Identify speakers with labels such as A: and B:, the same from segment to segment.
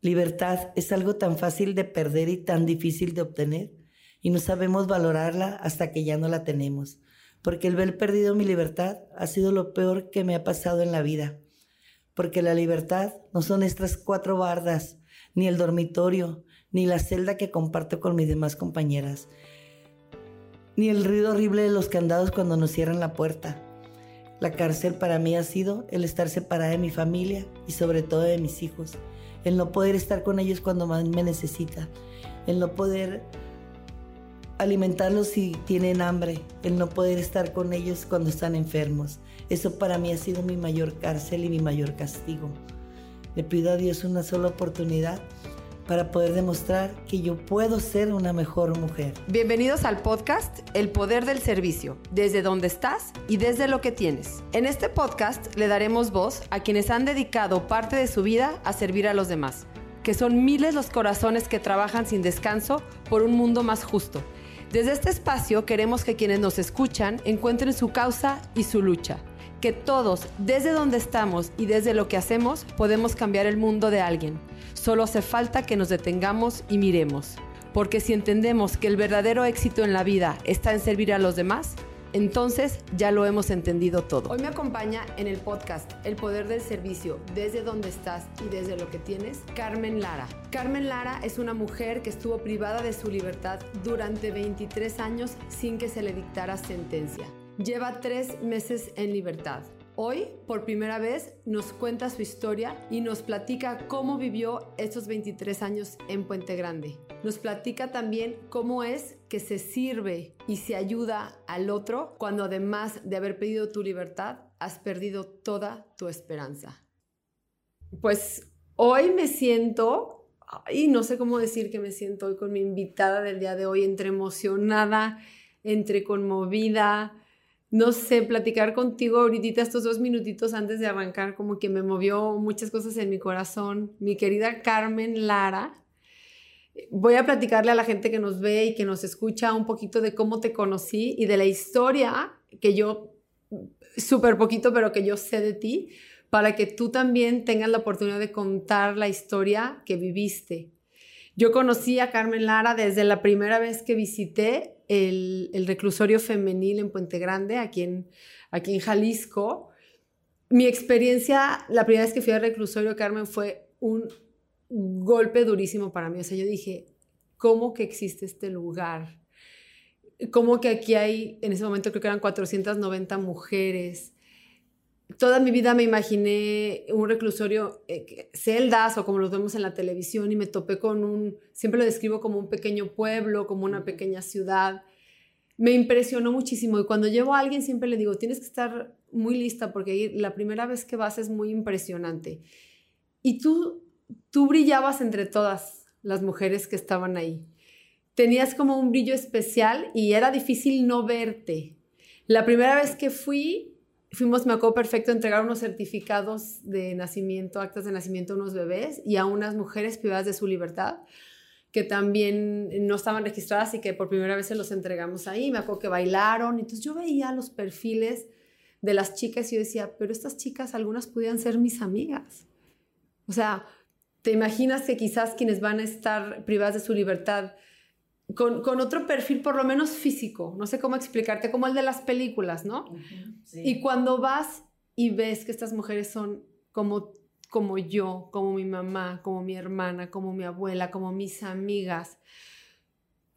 A: Libertad es algo tan fácil de perder y tan difícil de obtener, y no sabemos valorarla hasta que ya no la tenemos, porque el ver perdido mi libertad ha sido lo peor que me ha pasado en la vida, porque la libertad no son estas cuatro bardas, ni el dormitorio, ni la celda que comparto con mis demás compañeras, ni el ruido horrible de los candados cuando nos cierran la puerta. La cárcel para mí ha sido el estar separada de mi familia y sobre todo de mis hijos el no poder estar con ellos cuando más me necesita, el no poder alimentarlos si tienen hambre, el no poder estar con ellos cuando están enfermos. Eso para mí ha sido mi mayor cárcel y mi mayor castigo. Le pido a Dios una sola oportunidad para poder demostrar que yo puedo ser una mejor mujer.
B: Bienvenidos al podcast El Poder del Servicio, desde donde estás y desde lo que tienes. En este podcast le daremos voz a quienes han dedicado parte de su vida a servir a los demás, que son miles los corazones que trabajan sin descanso por un mundo más justo. Desde este espacio queremos que quienes nos escuchan encuentren su causa y su lucha que todos, desde donde estamos y desde lo que hacemos, podemos cambiar el mundo de alguien. Solo hace falta que nos detengamos y miremos. Porque si entendemos que el verdadero éxito en la vida está en servir a los demás, entonces ya lo hemos entendido todo. Hoy me acompaña en el podcast El Poder del Servicio, desde donde estás y desde lo que tienes, Carmen Lara. Carmen Lara es una mujer que estuvo privada de su libertad durante 23 años sin que se le dictara sentencia. Lleva tres meses en libertad. Hoy, por primera vez, nos cuenta su historia y nos platica cómo vivió estos 23 años en Puente Grande. Nos platica también cómo es que se sirve y se ayuda al otro cuando además de haber pedido tu libertad, has perdido toda tu esperanza. Pues hoy me siento, y no sé cómo decir que me siento hoy con mi invitada del día de hoy, entre emocionada, entre conmovida, no sé, platicar contigo ahorita estos dos minutitos antes de arrancar, como que me movió muchas cosas en mi corazón. Mi querida Carmen Lara, voy a platicarle a la gente que nos ve y que nos escucha un poquito de cómo te conocí y de la historia que yo, súper poquito, pero que yo sé de ti, para que tú también tengas la oportunidad de contar la historia que viviste. Yo conocí a Carmen Lara desde la primera vez que visité el, reclusorio femenil en Puente Grande, aquí en, aquí en Jalisco. Mi experiencia, la primera vez que fui al reclusorio, Carmen, fue un golpe durísimo para mí. O sea, yo dije, ¿cómo que existe este lugar? ¿Cómo que aquí hay, en ese momento creo que eran 490 mujeres? Toda mi vida me imaginé un reclusorio, eh, celdas o como los vemos en la televisión y me topé con un, siempre lo describo como un pequeño pueblo, como una pequeña ciudad. Me impresionó muchísimo y cuando llevo a alguien siempre le digo, tienes que estar muy lista porque la primera vez que vas es muy impresionante. Y tú, tú brillabas entre todas las mujeres que estaban ahí. Tenías como un brillo especial y era difícil no verte. La primera vez que fui, fuimos, me acuerdo perfecto, entregar unos certificados de nacimiento, actas de nacimiento a unos bebés y a unas mujeres privadas de su libertad que también no estaban registradas y que por primera vez se los entregamos ahí. Me acuerdo que bailaron. Entonces yo veía los perfiles de las chicas y yo decía, pero estas chicas, algunas podían ser mis amigas. O sea, ¿te imaginas que quizás quienes van a estar privadas de su libertad con, con, otro perfil por lo menos físico, no sé cómo explicarte, como el de las películas, ¿no? Y cuando vas y ves que estas mujeres son como, como yo, como mi mamá, como mi hermana, como mi abuela, como mis amigas,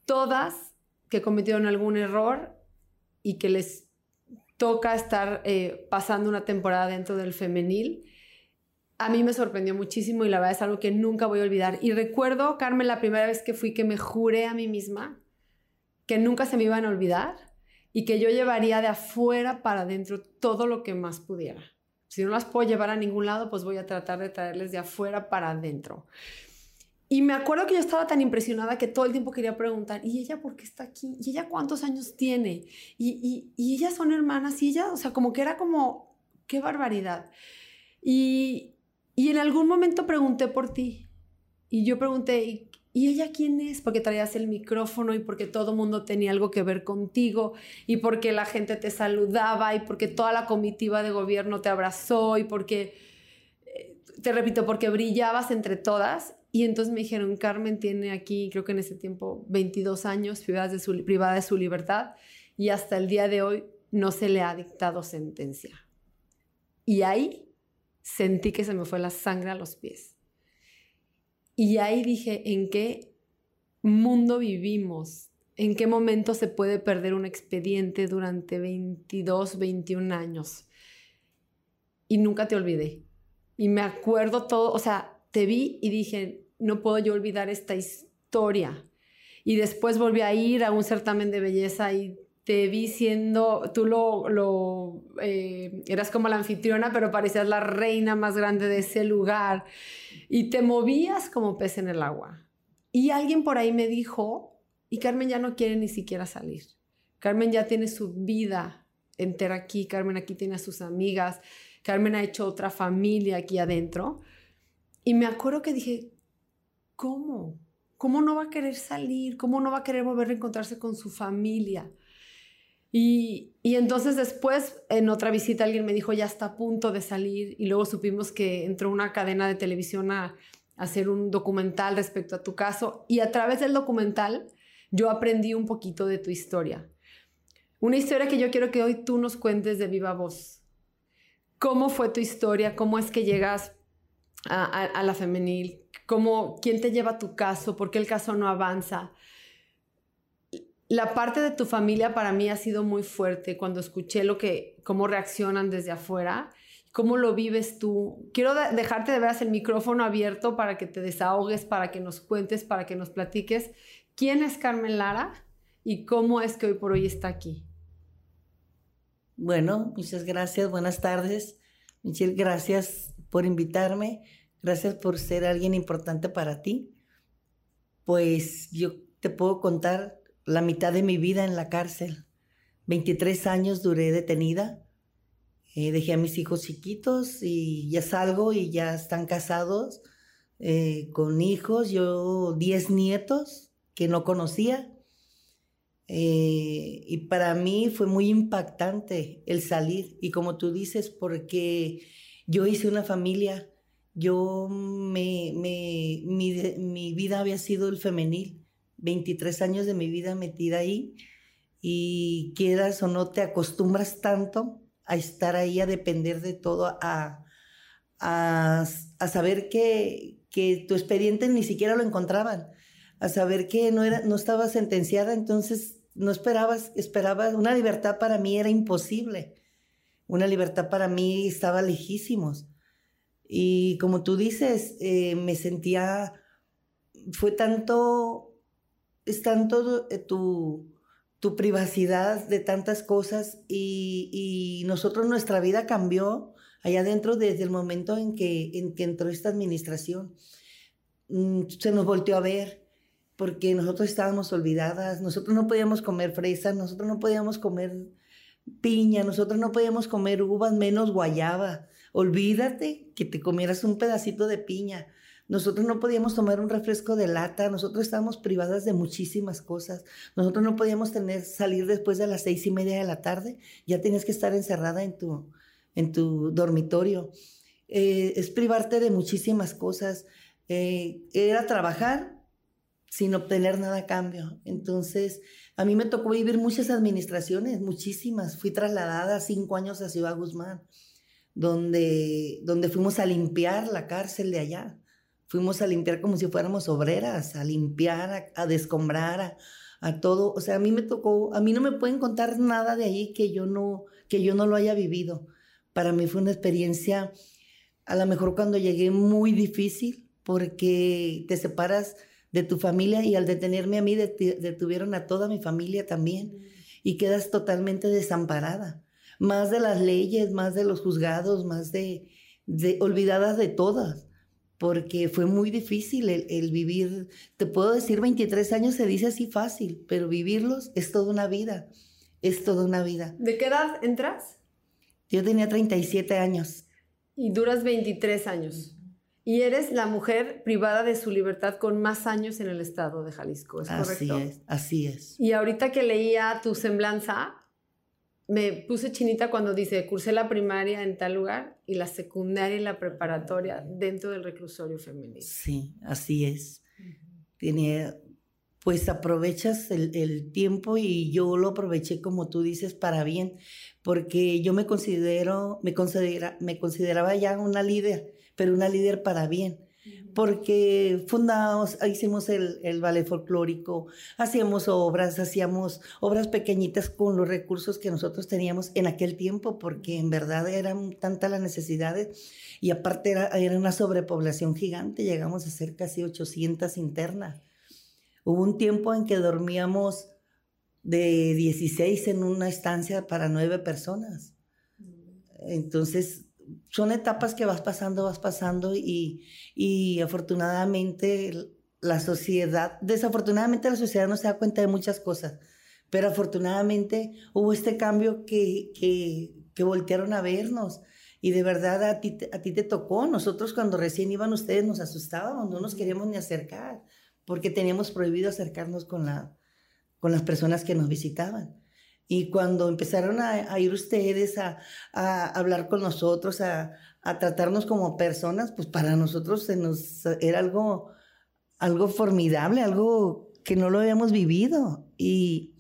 B: todas que cometieron algún error y que les toca estar eh, pasando una temporada dentro del femenil, a mí me sorprendió muchísimo y la verdad es algo que nunca voy a olvidar. Y recuerdo, Carmen, la primera vez que fui que me juré a mí misma que nunca se me iban a olvidar y que yo llevaría de afuera para adentro todo lo que más pudiera. Si no las puedo llevar a ningún lado, pues voy a tratar de traerles de afuera para adentro. Y me acuerdo que yo estaba tan impresionada que todo el tiempo quería preguntar, ¿y ella por qué está aquí? ¿Y ella cuántos años tiene? ¿Y, y, y ellas son hermanas? Y ella, o sea, como que era como, qué barbaridad. Y, y en algún momento pregunté por ti. Y yo pregunté, ¿y, ella quién es? Porque traías el micrófono y porque todo mundo tenía algo que ver contigo y porque la gente te saludaba y porque toda la comitiva de gobierno te abrazó y porque, eh, te repito, porque brillabas entre todas. Y entonces me dijeron, Carmen tiene aquí, creo que en ese tiempo, 22 años de su, privada de su libertad y hasta el día de hoy no se le ha dictado sentencia. Y ahí sentí que se me fue la sangre a los pies. Y ahí dije, ¿en qué mundo vivimos? ¿En qué momento se puede perder un expediente durante 22, 21 años? Y nunca te olvidé. Y me acuerdo todo, o sea, te vi y dije, no puedo yo olvidar esta historia. Y después volví a ir a un certamen de belleza y te vi siendo, tú lo, lo eh, eras como la anfitriona, pero parecías la reina más grande de ese lugar y te movías como pez en el agua. Y alguien por ahí me dijo, y Carmen ya no quiere ni siquiera salir. Carmen ya tiene su vida entera aquí, Carmen aquí tiene a sus amigas, Carmen ha hecho otra familia aquí adentro. Y me acuerdo que dije, ¿cómo? ¿Cómo no va a querer salir? ¿Cómo no va a querer volver a encontrarse con su familia? Y, entonces después, en otra visita, alguien me dijo, ya está a punto de salir. Y luego supimos que entró una cadena de televisión a, a hacer un documental respecto a tu caso. Y a través del documental, yo aprendí un poquito de tu historia. Una historia que yo quiero que hoy tú nos cuentes de viva voz. ¿Cómo fue tu historia? ¿Cómo es que llegas a, la femenil? ¿Cómo, ¿Quién te lleva a tu caso? ¿Por qué el caso no avanza? La parte de tu familia para mí ha sido muy fuerte cuando escuché lo que, cómo reaccionan desde afuera, cómo lo vives tú. Quiero dejarte de veras el micrófono abierto para que te desahogues, para que nos cuentes, para que nos platiques quién es Carmen Lara y cómo es que hoy por hoy está aquí.
A: Bueno, muchas gracias, buenas tardes. Michelle, gracias por invitarme, gracias por ser alguien importante para ti. Pues yo te puedo contar la mitad de mi vida en la cárcel. 23 años duré detenida. Eh, dejé a mis hijos chiquitos y ya salgo y ya están casados eh, con hijos. Yo 10 nietos que no conocía. Eh, y para mí fue muy impactante el salir. Y como tú dices, porque yo hice una familia, yo me, me mi, mi vida había sido el femenil, 23 años de mi vida metida ahí y quieras o no te acostumbras tanto a estar ahí, a depender de todo, a, a, a saber que, que tu expediente ni siquiera lo encontraban, a saber que no, era, no estaba sentenciada, entonces no esperabas, esperabas, una libertad para mí era imposible. Una libertad para mí estaba lejísimos. Y como tú dices, eh, me sentía, fue tanto, es tanto eh, tu, tu privacidad de tantas cosas y, y, nosotros, nuestra vida cambió allá adentro desde el momento en que, en que entró esta administración. Mm, se nos volteó a ver, porque nosotros estábamos olvidadas, nosotros no podíamos comer fresas, nosotros no podíamos comer piña, nosotros no podíamos comer uvas, menos guayaba. Olvídate que te comieras un pedacito de piña. Nosotros no podíamos tomar un refresco de lata, nosotros estábamos privadas de muchísimas cosas. Nosotros no podíamos tener, salir después de las seis y media de la tarde, ya tenías que estar encerrada en tu, en tu dormitorio. Eh, es privarte de muchísimas cosas. Eh, era trabajar sin obtener nada a cambio. Entonces, a mí me tocó vivir muchas administraciones, muchísimas. Fui trasladada cinco años a Ciudad Guzmán, donde, donde fuimos a limpiar la cárcel de allá. Fuimos a limpiar como si fuéramos obreras, a limpiar, a, descombrar, a, todo. O sea, a mí me tocó, a mí no me pueden contar nada de ahí que yo no, que yo no lo haya vivido. Para mí fue una experiencia, a lo mejor cuando llegué, muy difícil, porque te separas de tu familia y al detenerme a mí detuvieron a toda mi familia también y quedas totalmente desamparada. Más de las leyes, más de los juzgados, más de olvidadas de todas, porque fue muy difícil el, el, vivir, te puedo decir 23 años se dice así fácil, pero vivirlos es toda una vida, es toda una vida.
B: ¿De qué edad entras?
A: Yo tenía 37 años.
B: Y duras 23 años. Y eres la mujer privada de su libertad con más años en el estado de Jalisco, ¿es
A: así
B: correcto?
A: Es, así es.
B: Y ahorita que leía tu semblanza, me puse chinita cuando dice, cursé la primaria en tal lugar y la secundaria y la preparatoria dentro del reclusorio femenino.
A: Sí, así es. Tiene, pues aprovechas el, el, tiempo y yo lo aproveché como tú dices para bien, porque yo me considero, me, considera, me consideraba ya una líder, pero una líder para bien porque fundamos, hicimos el, el, ballet folclórico, hacíamos obras, hacíamos obras pequeñitas con los recursos que nosotros teníamos en aquel tiempo, porque en verdad eran tantas las necesidades y aparte era, era una sobrepoblación gigante, llegamos a ser casi 800 internas. Hubo un tiempo en que dormíamos de 16 en una estancia para nueve personas. Mm. Entonces, son etapas que vas pasando, vas pasando y, y afortunadamente la sociedad, desafortunadamente la sociedad no se da cuenta de muchas cosas, pero afortunadamente hubo este cambio que, que, que voltearon a vernos. Y de verdad a ti, a ti te tocó. Nosotros cuando recién iban ustedes nos asustábamos, no nos queríamos ni acercar, porque teníamos prohibido acercarnos con, la, con las personas que nos visitaban. Y cuando empezaron a, ir ustedes a, hablar con nosotros, a, tratarnos como personas, pues para nosotros se nos, era algo, algo formidable, algo que no lo habíamos vivido. Y,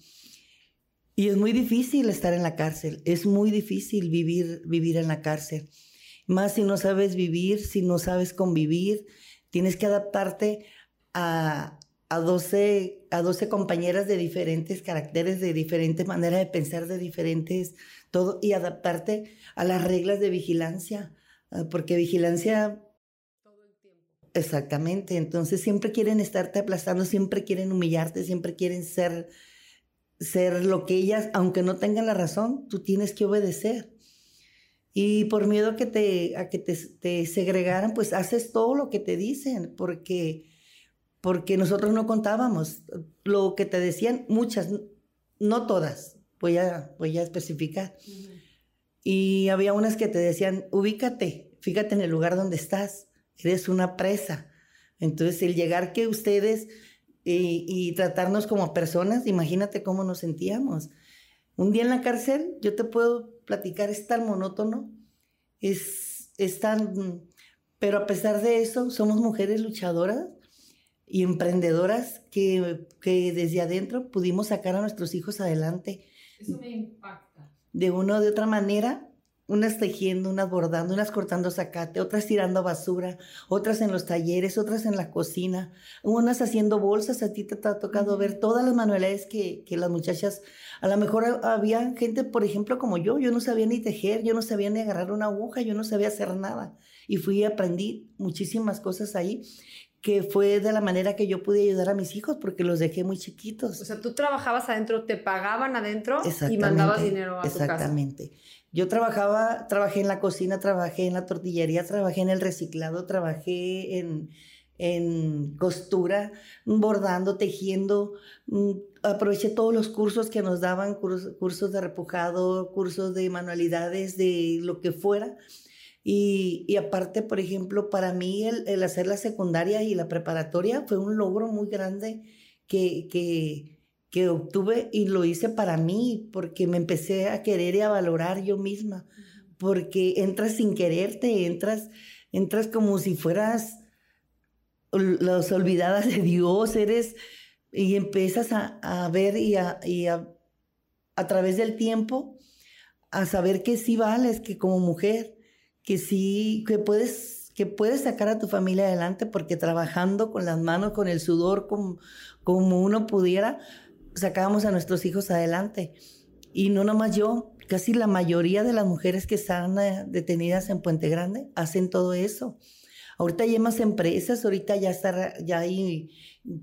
A: y es muy difícil estar en la cárcel, es muy difícil vivir, vivir en la cárcel. Más si no sabes vivir, si no sabes convivir, tienes que adaptarte a, a 12, a 12 compañeras de diferentes caracteres, de diferentes maneras de pensar, de diferentes todo, y adaptarte a las reglas de vigilancia, ah, porque vigilancia... Todo el tiempo. Exactamente, entonces siempre quieren estarte aplastando, siempre quieren humillarte, siempre quieren ser, ser lo que ellas, aunque no tengan la razón, tú tienes que obedecer. Y por miedo a que te, a que te, te segregaran, pues haces todo lo que te dicen, porque porque nosotros no contábamos. Lo que te decían, muchas, no todas, voy a, voy a especificar. Y había unas que te decían, ubícate, fíjate en el lugar donde estás, eres una presa. Entonces, el llegar que ustedes y, y tratarnos como personas, imagínate cómo nos sentíamos. Un día en la cárcel, yo te puedo platicar, es tan monótono, es, es tan... Pero a pesar de eso, somos mujeres luchadoras y emprendedoras que, que desde adentro pudimos sacar a nuestros hijos adelante.
B: Eso me impacta.
A: De una o de otra manera, unas tejiendo, unas bordando, unas cortando zacate, otras tirando basura, otras en los talleres, otras en la cocina, unas haciendo bolsas. A ti te, ha tocado ver todas las manualidades que, que, las muchachas, a lo mejor había gente, por ejemplo, como yo, yo no sabía ni tejer, yo no sabía ni agarrar una aguja, yo no sabía hacer nada. Y fui y aprendí muchísimas cosas ahí que fue de la manera que yo pude ayudar a mis hijos porque los dejé muy chiquitos.
B: O sea, tú trabajabas adentro, te pagaban adentro y mandabas dinero a
A: tu casa. Exactamente. Yo trabajaba, trabajé en la cocina, trabajé en la tortillería, trabajé en el reciclado, trabajé en, en costura, bordando, tejiendo. Mm, aproveché todos los cursos que nos daban, cursos, cursos de repujado, cursos de manualidades, de lo que fuera y, y, aparte, por ejemplo, para mí el, el, hacer la secundaria y la preparatoria fue un logro muy grande que, que, que, obtuve y lo hice para mí, porque me empecé a querer y a valorar yo misma, porque entras sin quererte, entras, entras como si fueras las olvidadas de Dios, eres y empiezas a, a ver y, a, y a, a través del tiempo a saber que sí vales, que como mujer, que sí, que puedes, que puedes sacar a tu familia adelante porque trabajando con las manos, con el sudor, como, como uno pudiera, sacábamos a nuestros hijos adelante. Y no nomás yo, casi la mayoría de las mujeres que están eh, detenidas en Puente Grande hacen todo eso. Ahorita hay más empresas, ahorita ya está, ya hay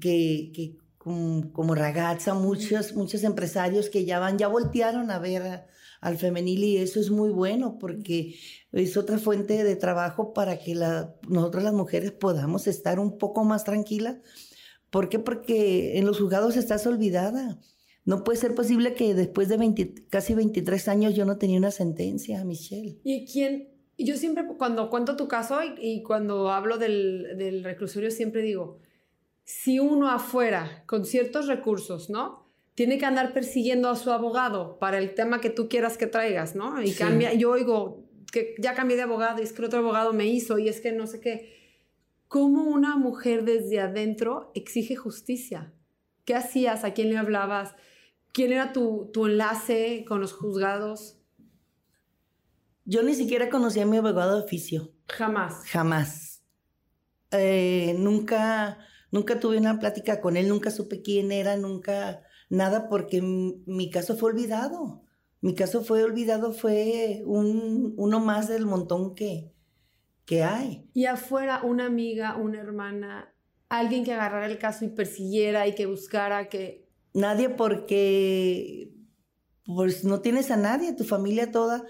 A: que, que como, como ragazza, muchos, muchos empresarios que ya van, ya voltearon a ver al femenil y eso es muy bueno porque es otra fuente de trabajo para que la, nosotros las mujeres podamos estar un poco más tranquilas. ¿Por qué? Porque en los juzgados estás olvidada. No puede ser posible que después de casi 23 años yo no tenía una sentencia, Michelle.
B: ¿Y quién? Yo siempre, cuando cuento tu caso y, y cuando hablo del, del reclusorio, siempre digo, si uno afuera, con ciertos recursos, ¿no? Tiene que andar persiguiendo a su abogado para el tema que tú quieras que traigas, ¿no? Y cambia, yo oigo que ya cambié de abogado y es que el otro abogado me hizo y es que no sé qué. ¿Cómo una mujer desde adentro exige justicia? ¿Qué hacías? ¿A quién le hablabas? ¿Quién era tu, tu enlace con los juzgados?
A: Yo ni siquiera conocía a mi abogado de oficio.
B: Jamás.
A: Jamás. Eh, nunca, nunca tuve una plática con él, nunca supe quién era, nunca nada, porque mi caso fue olvidado. Mi caso fue olvidado, fue un, uno más del montón que, que hay.
B: Y afuera, una amiga, una hermana, alguien que agarrara el caso y persiguiera y que buscara que...
A: Nadie porque pues no tienes a nadie, tu familia toda,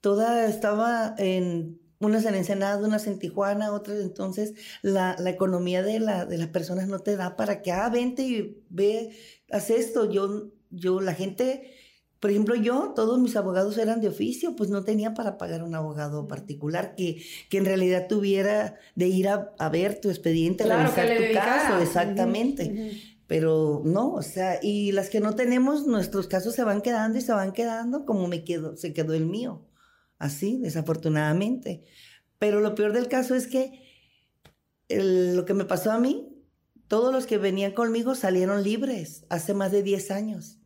A: toda estaba en unas en Ensenada, unas en Tijuana, otras entonces la, la economía de, la, de las personas no te da para que, ah, vente y ve, haz esto. Yo, yo, la gente por ejemplo, yo, todos mis abogados eran de oficio, pues no tenía para pagar un abogado particular que, que en realidad tuviera de ir a, ver tu expediente,
B: claro, revisar tu caso,
A: exactamente. Pero no, o sea, y las que no tenemos, nuestros casos se van quedando y se van quedando como me quedo, se quedó el mío. Así, desafortunadamente. Pero lo peor del caso es que lo que me pasó a mí, todos los que venían conmigo salieron libres hace más de 10 años.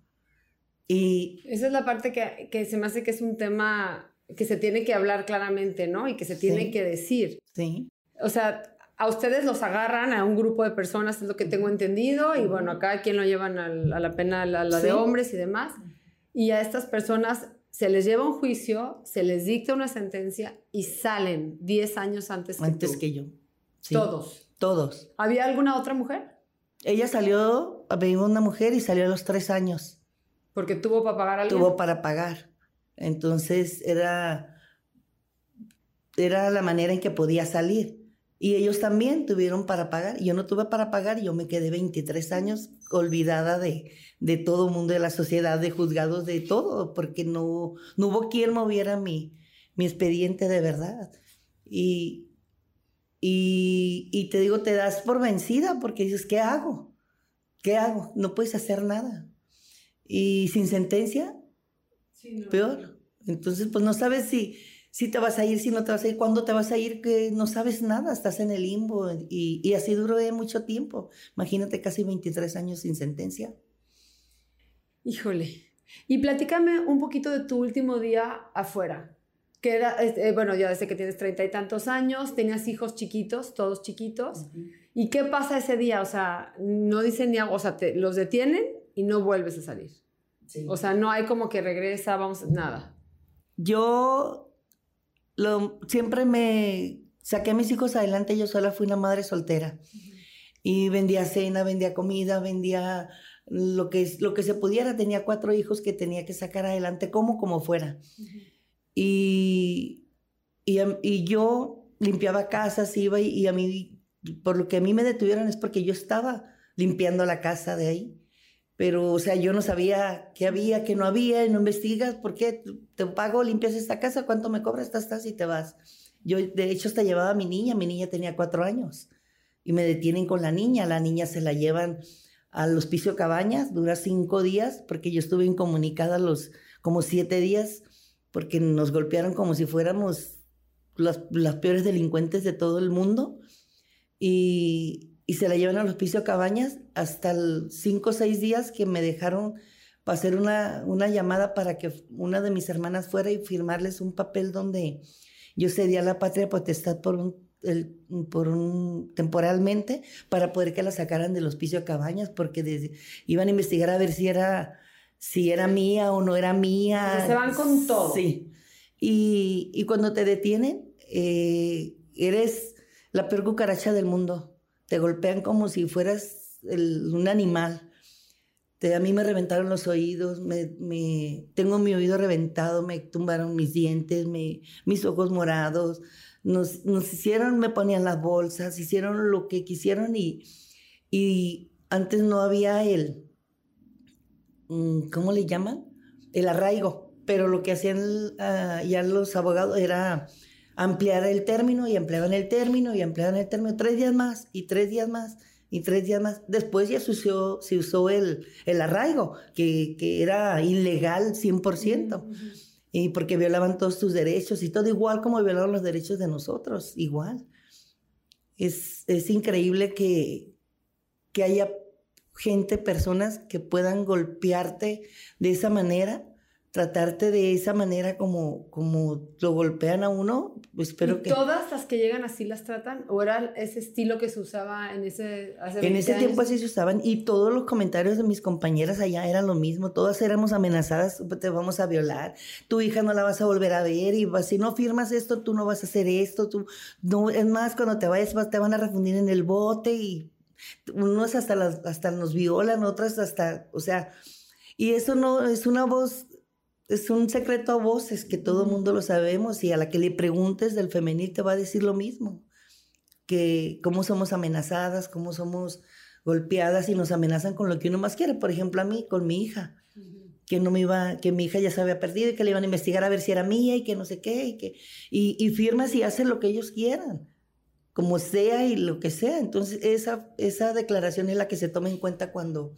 A: Y
B: esa es la parte que, que, se me hace que es un tema que se tiene que hablar claramente, ¿no? Y que se tiene que decir.
A: Sí.
B: O sea, a ustedes los agarran a un grupo de personas, es lo que tengo entendido, y bueno, acá quien lo llevan a la pena, a la de hombres y demás. Y a estas personas se les lleva un juicio, se les dicta una sentencia y salen 10 años antes que
A: Antes que yo.
B: Todos.
A: Todos.
B: ¿Había alguna otra mujer?
A: Ella salió, había una mujer y salió a los tres años.
B: Porque tuvo para pagar algo.
A: Tuvo para pagar. Entonces era, era la manera en que podía salir. Y ellos también tuvieron para pagar. Yo no tuve para pagar y yo me quedé 23 años olvidada de, de todo el mundo, de la sociedad, de juzgados, de todo, porque no, no hubo quien moviera mi, mi expediente de verdad. Y, y, y te digo, te das por vencida porque dices, ¿qué hago? ¿Qué hago? No puedes hacer nada. Y sin sentencia, peor. Entonces, pues no sabes si, si te vas a ir, si no te vas a ir, cuándo te vas a ir, que no sabes nada, estás en el limbo. Y, y así duró mucho tiempo. Imagínate casi 23 años sin sentencia.
B: Híjole. Y platícame un poquito de tu último día afuera. Que era, eh, bueno, ya desde que tienes treinta y tantos años, tenías hijos chiquitos, todos chiquitos. ¿Y qué pasa ese día? O sea, no dicen ni algo, o sea, te, los detienen y no vuelves a salir. O sea, no hay como que regresa, vamos, nada.
A: Yo lo, siempre me saqué a mis hijos adelante, yo sola fui una madre soltera. Y vendía cena, vendía comida, vendía lo que, lo que se pudiera. Tenía cuatro hijos que tenía que sacar adelante, como como fuera. Y, y, yo limpiaba casas, iba y, y, a mí, por lo que a mí me detuvieron es porque yo estaba limpiando la casa de ahí pero, o sea, yo no sabía qué había, qué no había, y no investigas, ¿por qué? Te pago, limpias esta casa, ¿cuánto me cobras? Estás, estás y te vas. Yo, de hecho, hasta llevaba a mi niña, mi niña tenía cuatro años, y me detienen con la niña, la niña se la llevan al hospicio Cabañas, dura cinco días, porque yo estuve incomunicada los como siete días, porque nos golpearon como si fuéramos las, las peores delincuentes de todo el mundo, y, y se la llevan al hospicio Cabañas hasta cinco o seis días que me dejaron para hacer una, una llamada para que una de mis hermanas fuera y firmarles un papel donde yo cedía la patria potestad por un, el, por un temporalmente para poder que la sacaran del hospicio Cabañas porque iban a investigar a ver si era si era mía o no era mía.
B: se van con todo.
A: Sí. Y, y cuando te detienen, eh, eres la peor cucaracha del mundo te golpean como si fueras un animal. Te, a mí me reventaron los oídos, me, me, tengo mi oído reventado, me tumbaron mis dientes, me, mis ojos morados, nos, nos, hicieron, me ponían las bolsas, hicieron lo que quisieron y, y antes no había el, ¿cómo le llaman? El arraigo, pero lo que hacían uh, ya los abogados era ampliar el término y ampliaban el término y ampliaban el término tres días más y tres días más. y tres días más. Después ya se usó, se usó el, el arraigo, que, que era ilegal 100%. Y porque violaban todos tus derechos y todo igual como violaron los derechos de nosotros, igual. Es, es increíble que, que haya gente, personas que puedan golpearte de esa manera tratarte de esa manera como, como lo golpean a uno, pues espero
B: ¿Y
A: que...
B: ¿Todas las que llegan así las tratan? ¿O era ese estilo que se usaba en ese... Hace
A: en ese
B: años?
A: tiempo así se usaban y todos los comentarios de mis compañeras allá eran lo mismo, todas éramos amenazadas, te vamos a violar, tu hija no la vas a volver a ver y si no firmas esto, tú no vas a hacer esto, tú no, es más, cuando te vayas te van a refundir en el bote y unos hasta, las, hasta nos violan, otras hasta, o sea, y eso no es una voz es un secreto a voces que todo el mundo lo sabemos y a la que le preguntes del femenil te va a decir lo mismo, que cómo somos amenazadas, cómo somos golpeadas y nos amenazan con lo que uno más quiere. Por ejemplo, a mí, con mi hija, que no me iba, que mi hija ya se había perdido y que le iban a investigar a ver si era mía y que no sé qué, y que, y, y firmas y hacen lo que ellos quieran, como sea y lo que sea. Entonces, esa, esa declaración es la que se toma en cuenta cuando,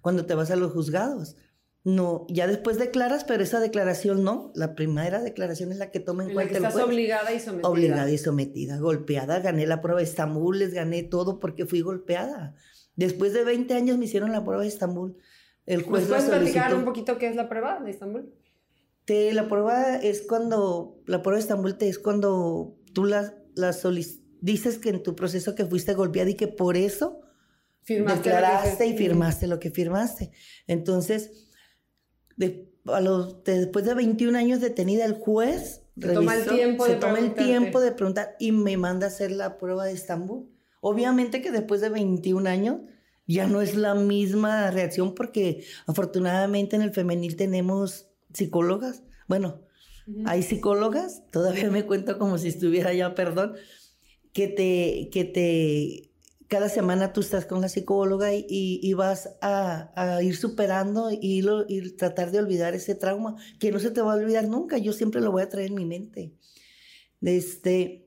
A: cuando te vas a los juzgados. No, ya después declaras, pero esa declaración no. La primera declaración es la que toma en,
B: En la
A: cuenta
B: que
A: el
B: estás obligada y sometida.
A: Obligada y sometida, golpeada. Gané la prueba de Estambul, les gané todo porque fui golpeada. Después de 20 años me hicieron la prueba de Estambul. El
B: ¿Nos
A: juez la
B: puedes platicar un poquito qué es la prueba de Estambul?
A: Te- la prueba es cuando, la prueba de Estambul te es cuando tú la, la solic- dices que en tu proceso que fuiste golpeada y que por eso
B: Firmaste que
A: declaraste y firmaste lo que firmaste. Entonces, de- a los, de- después de 21 años detenida, el juez
B: Se toma el tiempo
A: se
B: de
A: toma el tiempo de preguntar y me manda a hacer la prueba de Estambul. Obviamente que después de 21 años ya no es la misma reacción porque afortunadamente en el femenil tenemos psicólogas. Bueno, hay psicólogas, todavía me cuento como si estuviera ya, perdón, que te, que te, cada semana tú estás con la psicóloga y, y- y vas a, a ir superando y, lo- y tratar de olvidar ese trauma, que no se te va a olvidar nunca, yo siempre lo voy a traer en mi mente. Este,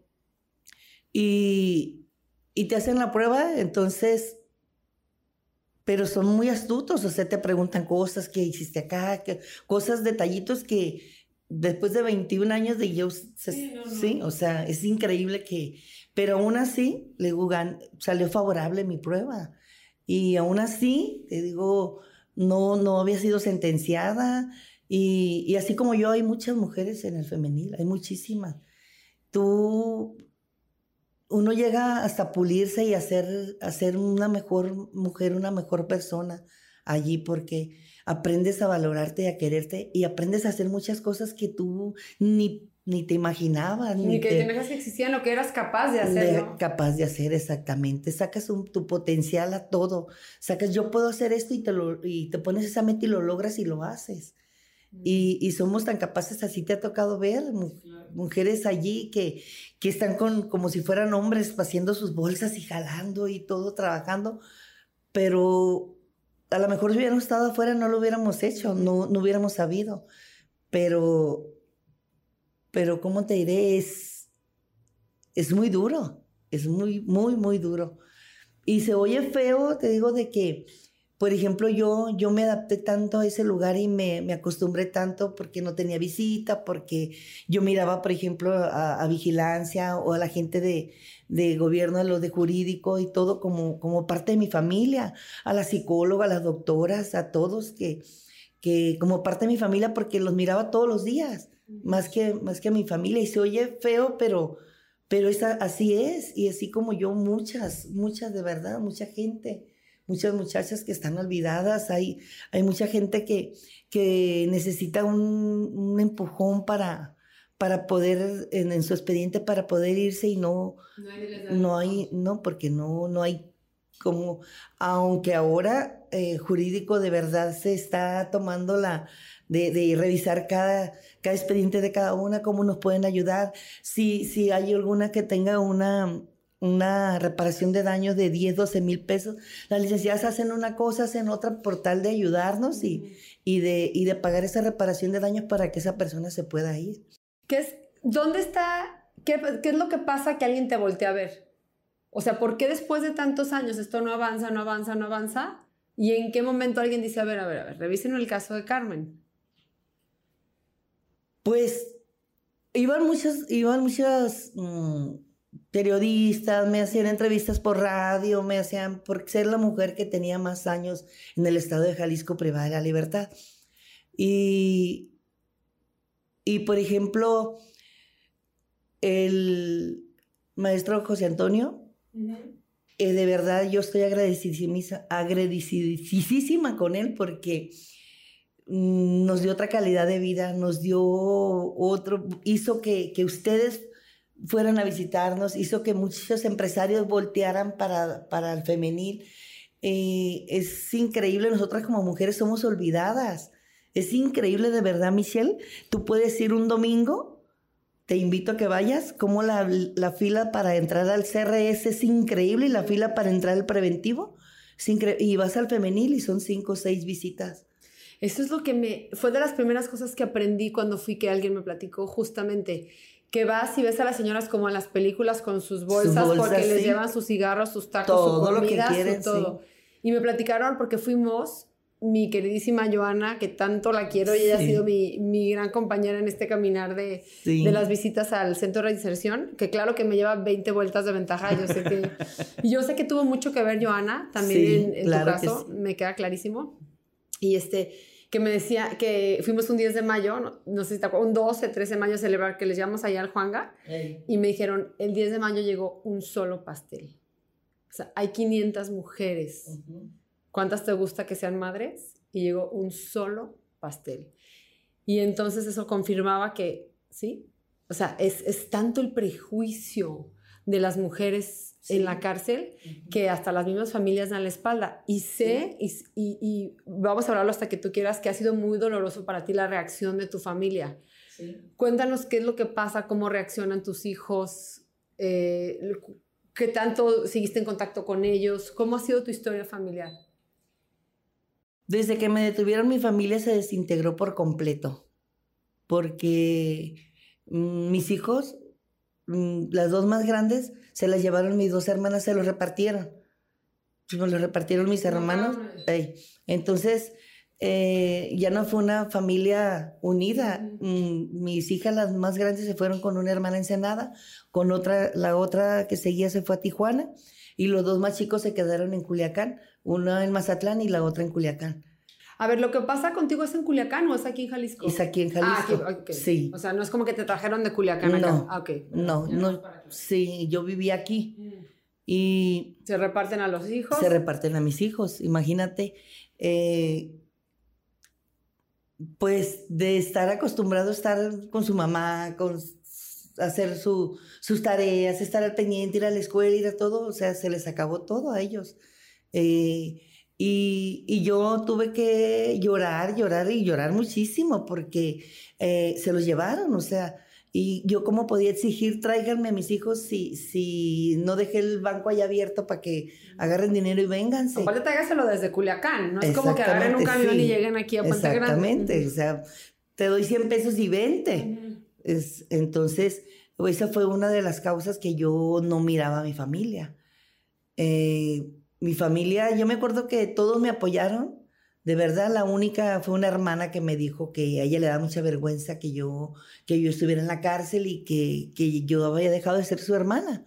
A: y, y te hacen la prueba, entonces, pero son muy astutos, o sea, te preguntan cosas que hiciste acá, que, cosas, detallitos que después de 21 años de yo, se-
B: Sí, no, no.
A: sí, o sea, es increíble que, pero aún así, le digo, salió favorable mi prueba. Y aún así, te digo, no, no había sido sentenciada. Y, y así como yo, hay muchas mujeres en el femenil, hay muchísimas. Tú, uno llega hasta pulirse y hacer, hacer una mejor mujer, una mejor persona allí porque aprendes a valorarte y a quererte y aprendes a hacer muchas cosas que tú ni, ni te imaginabas.
B: Ni que
A: te-
B: imaginas que existían o que eras capaz de
A: de-
B: hacer, ¿no?
A: capaz de hacer exactamente. Sacas un- tu potencial a todo. Sacas, yo puedo hacer esto y te, lo, y te pones esa meta y lo logras y lo haces. Y, y somos tan capaces, así te ha tocado ver, mu- mujeres allí que, que están con, como si fueran hombres haciendo sus bolsas y jalando y todo, trabajando, pero a lo mejor si hubiéramos estado afuera no lo hubiéramos hecho, no, no hubiéramos sabido, pero, pero ¿cómo te diré? Es, es muy duro, es muy, muy, muy duro. Y se oye feo, te digo, de que, por ejemplo, yo, yo me adapté tanto a ese lugar y me, me acostumbré tanto porque no tenía visita, porque yo miraba, por ejemplo, a, vigilancia o a la gente de, de gobierno, a lo de jurídico y todo como, como parte de mi familia, a la psicóloga, a las doctoras, a todos que, que como parte de mi familia porque los miraba todos los días, más que, más que a mi familia. Y se oye feo, pero, pero esa, así es. Y así como yo, muchas, muchas de verdad, mucha gente, muchas muchachas que están olvidadas. Hay, hay mucha gente que, que necesita un, un empujón para, para poder, en, en su expediente, para poder irse y no,
B: No hay,
A: no hay, no, porque no, no hay como, aunque ahora eh, jurídico de verdad se está tomando la, de, de revisar cada, cada expediente de cada una, cómo nos pueden ayudar, si, si hay alguna que tenga una, una reparación de daños de 10, 12 mil pesos, las licenciadas hacen una cosa, hacen otra por tal de ayudarnos y, y, de, y de pagar esa reparación de daños para que esa persona se pueda ir.
B: ¿Qué es, ¿Dónde está? Qué, qué es lo que pasa que alguien te voltea a ver? O sea, ¿por qué después de tantos años esto no avanza, no avanza, no avanza? ¿Y en qué momento alguien dice, a ver, a ver, a ver, revisen el caso de Carmen?
A: Pues iban muchas, iban muchas mm, periodistas, me hacían entrevistas por radio, me hacían, por ser la mujer que tenía más años en el estado de Jalisco privada de la libertad. Y, y por ejemplo, el maestro José Antonio, eh, de verdad yo estoy agradecidísima, agradecidísima con él porque nos dio otra calidad de vida, nos dio otro, hizo que, que ustedes fueran a visitarnos, hizo que muchos empresarios voltearan para, para el femenil. Eh, es increíble, nosotras como mujeres somos olvidadas. Es increíble de verdad, Michelle. Tú puedes ir un domingo, te invito a que vayas, como la, la fila para entrar al CRS es increíble y la fila para entrar al preventivo. y vas al femenil y son cinco o seis visitas.
B: Eso es lo que me... Fue de las primeras cosas que aprendí cuando fui que alguien me platicó justamente que vas y ves a las señoras como en las películas con sus bolsas, porque les llevan sus cigarros, sus tacos, todo su comida, lo que quieren, todo. Y me platicaron porque fuimos mi queridísima Joana, que tanto la quiero y ella ha sido mi, mi, gran compañera en este caminar de, de, las visitas al centro de reinserción, que claro que me lleva 20 vueltas de ventaja, yo sé que, y yo sé que tuvo mucho que ver Joana, también en, tu caso, me queda clarísimo. Y este, que me decía que fuimos un 10 de mayo, no, sé si te acuerdas, un 12, 13 de mayo a celebrar, que les llamamos allá al Juanga, y me dijeron, el 10 de mayo llegó un solo pastel. O sea, hay 500 mujeres. ¿Cuántas te gusta que sean madres? Y llegó un solo pastel. Y entonces eso confirmaba que, ¿sí? O sea, es, es tanto el prejuicio de las mujeres en la cárcel que hasta las mismas familias dan la espalda. Y sé, y, y, vamos a hablarlo hasta que tú quieras, que ha sido muy doloroso para ti la reacción de tu familia. Cuéntanos qué es lo que pasa, cómo reaccionan tus hijos, eh, qué tanto seguiste en contacto con ellos, cómo ha sido tu historia familiar.
A: Desde que me detuvieron mi familia se desintegró por completo, porque mm, mis hijos las dos más grandes se las llevaron mis dos hermanas, se los repartieron. Me lo repartieron mis hermanos. Entonces, eh, ya no fue una familia unida. Mm, mis hijas, las más grandes, se fueron con una hermana en Senada, con otra, la otra que seguía se fue a Tijuana, y los dos más chicos se quedaron en Culiacán, una en Mazatlán y la otra en Culiacán.
B: A ver, ¿lo que pasa contigo es en Culiacán o es aquí en Jalisco?
A: Es aquí en ah, Jalisco. Sí.
B: O sea, no es como que te trajeron de Culiacán acá.
A: No.
B: Ah,
A: No, no. Sí, yo viví aquí. Mm. Y.
B: ¿Se reparten a los hijos?
A: Se reparten a mis hijos. Imagínate. Eh, pues de estar acostumbrado a estar con su mamá, con hacer su, sus tareas, estar al pendiente, ir a la escuela, ir a todo, o sea, se les acabó todo a ellos. Eh, y, yo tuve que llorar, llorar y llorar muchísimo porque eh, se los llevaron, o sea, y yo cómo podía exigir, tráiganme a mis hijos si, si no dejé el banco ahí abierto para que agarren dinero y vénganse.
B: Aparte tráigaselo desde Culiacán, no es como que agarren un camión y lleguen aquí a Puente
A: Exactamente, o sea, te doy 100 pesos y vente. es, entonces, esa fue una de las causas que yo no miraba a mi familia. Eh, mi familia, yo me acuerdo que todos me apoyaron. De verdad, la única fue una hermana que me dijo que a ella le da mucha vergüenza que yo, que yo estuviera en la cárcel y que, que yo había dejado de ser su hermana.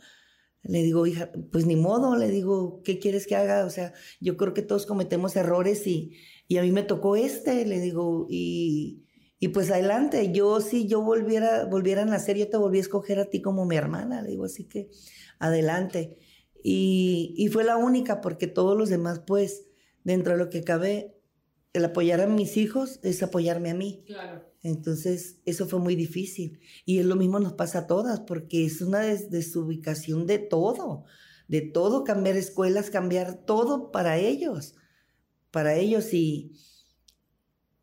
A: Le digo, hija, pues ni modo, le digo, ¿qué quieres que haga? O sea, yo creo que todos cometemos errores y, y a mí me tocó este, le digo, y, y pues adelante, yo si yo volviera, volviera a nacer, yo te volví a escoger a ti como mi hermana, le digo, así que adelante. Y, fue la única porque todos los demás, pues, dentro de lo que cabe, el apoyar a mis hijos es apoyarme a mí. Claro. Entonces, eso fue muy difícil. Y es lo mismo nos pasa a todas, porque es una desubicación de todo, de todo, cambiar escuelas, cambiar todo para ellos, para ellos. Y,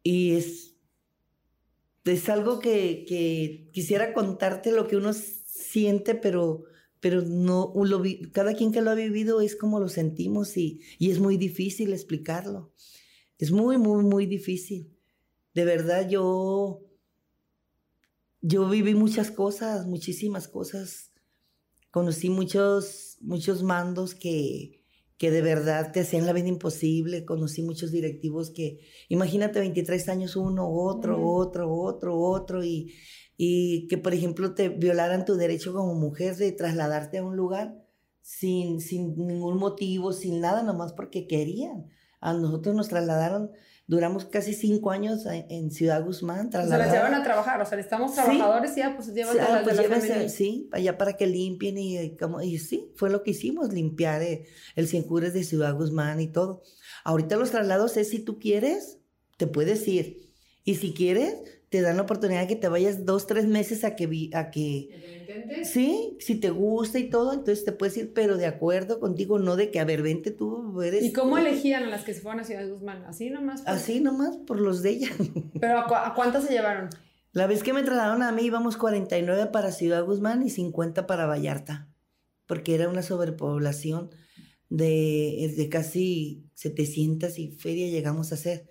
A: y es, es algo que, que quisiera contarte lo que uno siente, pero pero no, lo, cada quien que lo ha vivido es como lo sentimos y, y es muy difícil explicarlo. Es muy, muy, muy difícil. De verdad, yo, yo viví muchas cosas, muchísimas cosas conocí muchos, muchos mandos que, que de verdad te hacían la vida imposible, conocí muchos directivos que, imagínate 23 años uno, otro, otro, otro, otro, y, y que por ejemplo te violaran tu derecho como mujer de trasladarte a un lugar sin, sin ningún motivo, sin nada, nomás porque querían. A nosotros nos trasladaron Duramos casi cinco años en Ciudad Guzmán.
B: O sea, las llevan a trabajar, o sea, estamos trabajadores y ya, pues llevan sí,
A: ah, pues Sí, allá para que limpien y, como, y sí, fue lo que hicimos, limpiar el, el Ciencures de Ciudad Guzmán y todo. Ahorita los traslados es si tú quieres, te puedes ir. Y si quieres, te dan la oportunidad de que te vayas dos, tres meses a que... A que Sí, si te gusta y todo, entonces te puedes ir, pero de acuerdo contigo, no de que, a ver, vente tú, eres...
B: ¿Y cómo elegían a las que se fueron a Ciudad Guzmán? ¿Así nomás?
A: Así nomás, por los de ella.
B: ¿Pero a, cuántas se llevaron?
A: La vez que me trasladaron a mí íbamos 49 para Ciudad Guzmán y 50 para Vallarta, porque era una sobrepoblación de, de casi 700 y feria llegamos a hacer.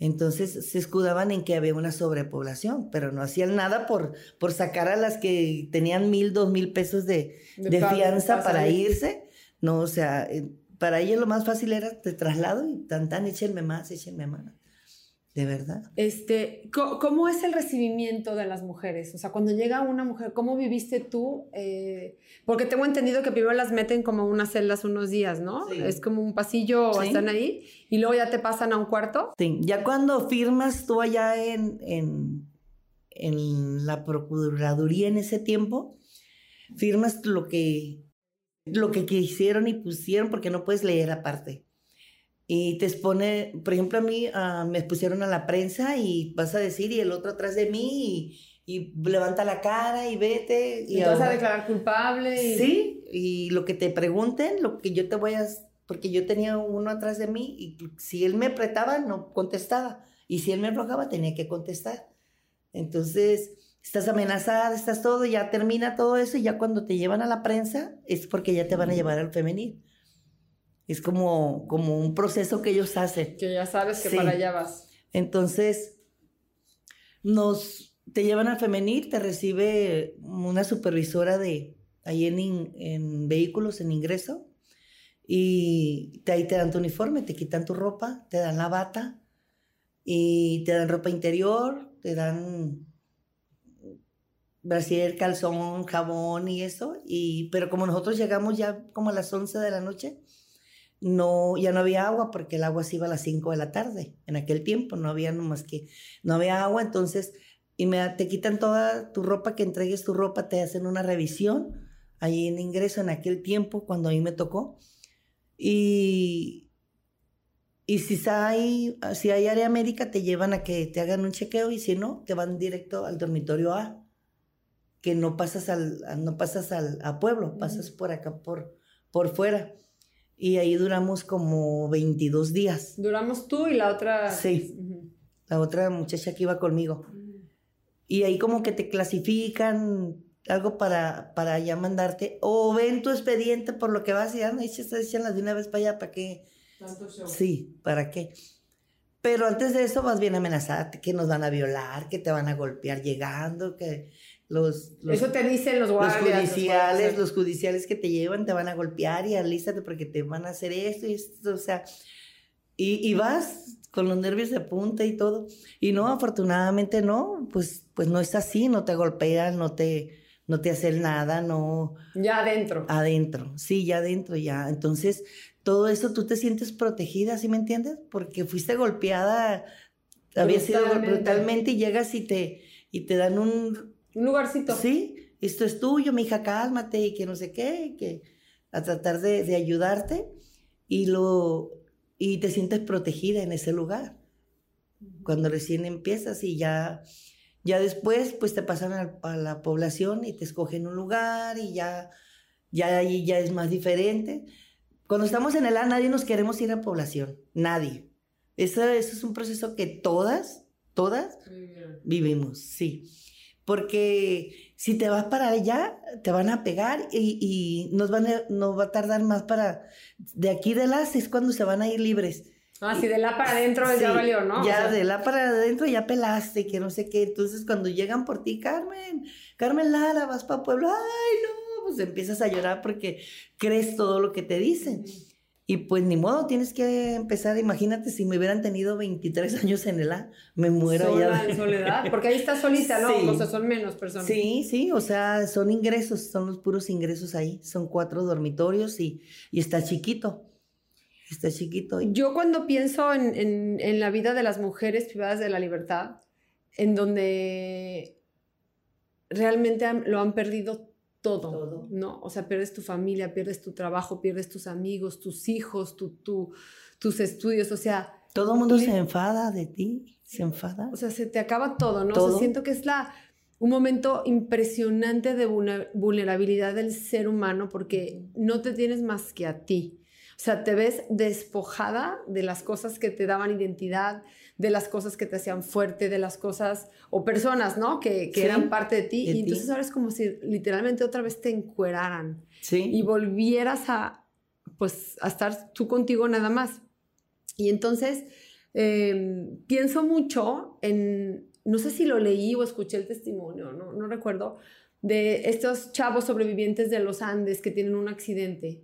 A: Entonces se escudaban en que había una sobrepoblación, pero no hacían nada por, por sacar a las que tenían mil, dos mil pesos de, fianza para irse. No, o sea, eh, para ellos lo más fácil era te traslado y tan tan, échenme más, échenme más. De verdad.
B: Este, ¿Cómo es el recibimiento de las mujeres? O sea, cuando llega una mujer, ¿cómo viviste tú? Eh, porque tengo entendido que primero las meten como unas celdas unos días, ¿no? Es como un pasillo, están ahí, y luego ya te pasan a un cuarto.
A: Sí, ya cuando firmas tú allá en, en, en la Procuraduría en ese tiempo, firmas lo que, lo que quisieron y pusieron porque no puedes leer aparte y te expone, por ejemplo, a mí ah, me pusieron a la prensa y vas a decir, y el otro atrás de mí, y, levanta la cara y vete.
B: Y, vas a declarar culpable.
A: Sí, y lo que te pregunten, lo que yo te voy a... Porque yo tenía uno atrás de mí y si él me apretaba, no contestaba. Y si él me aflojaba, tenía que contestar. Entonces, estás amenazada, estás todo, ya termina todo eso y ya cuando te llevan a la prensa es porque ya te van a llevar al femenil. Es como, como un proceso que ellos hacen.
B: Que ya sabes que para allá vas.
A: Entonces, nos, te llevan al femenil, te recibe una supervisora de ahí en, en vehículos, en ingreso, y ahí te dan tu uniforme, te quitan tu ropa, te dan la bata, y te dan ropa interior, te dan brasier, calzón, jabón y eso, y, pero como nosotros llegamos ya como a las 11 de la noche, no, ya no había agua porque el agua se iba a las 5 de la tarde. En aquel tiempo no había más que, no había agua, entonces y me, te quitan toda tu ropa, que entregues tu ropa, te hacen una revisión ahí en ingreso en aquel tiempo cuando a mí me tocó. Y, y si hay, si hay área médica, te llevan a que te hagan un chequeo y si no, te van directo al dormitorio A, que no pasas al, no pasas al a pueblo, pasas por acá, por, por fuera. Y ahí duramos como 22 días.
B: ¿Duramos tú y la otra?
A: Sí, la otra muchacha que iba conmigo. Y ahí como que te clasifican algo para, para ya mandarte, o ven tu expediente por lo que vas y ya no las de una vez para allá, ¿para qué? Sí, ¿para qué? Pero antes de eso vas bien amenazada, que nos van a violar, que te van a golpear llegando, que los,
B: Eso te dicen los guardias.
A: Los judiciales, los, judiciales que te llevan te van a golpear y alístate porque te van a hacer esto y esto, o sea, y, y, vas con los nervios de punta y todo. Y no, afortunadamente no, pues, pues no es así, no te golpean, no te, no te hacen nada, no.
B: Ya adentro.
A: Adentro, sí, ya adentro, ya. Entonces, todo eso tú te sientes protegida, ¿sí me entiendes? Porque fuiste golpeada, había sido brutalmente y llegas y te, y te dan un
B: un lugarcito.
A: Sí, esto es tuyo, mi hija, cálmate y que no sé qué, que a tratar de, ayudarte y, lo, y te sientes protegida en ese lugar. Cuando recién empiezas y ya, ya después pues te pasan a, la población y te escogen un lugar y ya, ya ahí ya es más diferente. Cuando estamos en el A nadie nos queremos ir a población, nadie. Eso, eso es un proceso que todas, todas vivimos, sí porque si te vas para allá, te van a pegar y, nos, van a, nos va a tardar más para... De aquí de las es cuando se van a ir libres.
B: Ah, si de la para adentro ya valió, ¿no?
A: Ya de la para adentro ya pelaste, que no sé qué. Entonces cuando llegan por ti, Carmen, Carmen Lara, vas para Pueblo, ay, no, pues empiezas a llorar porque crees todo lo que te dicen. Y pues ni modo, tienes que empezar, imagínate si me hubieran tenido 23 años en el A, me muero
B: Sola, en soledad, porque ahí estás solita, ¿no?
A: Sí.
B: O sea, son menos personas.
A: Sí, sí, o sea, son ingresos, son los puros ingresos ahí, son cuatro dormitorios y, y está chiquito, está chiquito.
B: Yo cuando pienso en, en- en la vida de las mujeres privadas de la libertad, en donde realmente han- lo han perdido todo,
A: Todo.
B: ¿no? O sea, pierdes tu familia, pierdes tu trabajo, pierdes tus amigos, tus hijos, tu, tu- tus estudios, o sea,
A: Todo el mundo se enfada de ti, se enfada.
B: o sea, se te acaba todo, ¿no? O sea,
A: Todo.
B: siento que es la, un momento impresionante de vulner- vulnerabilidad del ser humano porque no te tienes más que a ti. O sea, te ves despojada de las cosas que te daban identidad, de las cosas que te hacían fuerte, de las cosas o personas, ¿no? Que, que
A: Sí,
B: eran parte de ti.
A: de
B: y
A: ti.
B: entonces ahora es como si literalmente otra vez te encueraran
A: sí.
B: y volvieras a, pues, a estar tú contigo nada más. Y entonces eh, pienso mucho en, no sé si lo leí o escuché el testimonio, no, no recuerdo, de estos chavos sobrevivientes de los Andes que tienen un accidente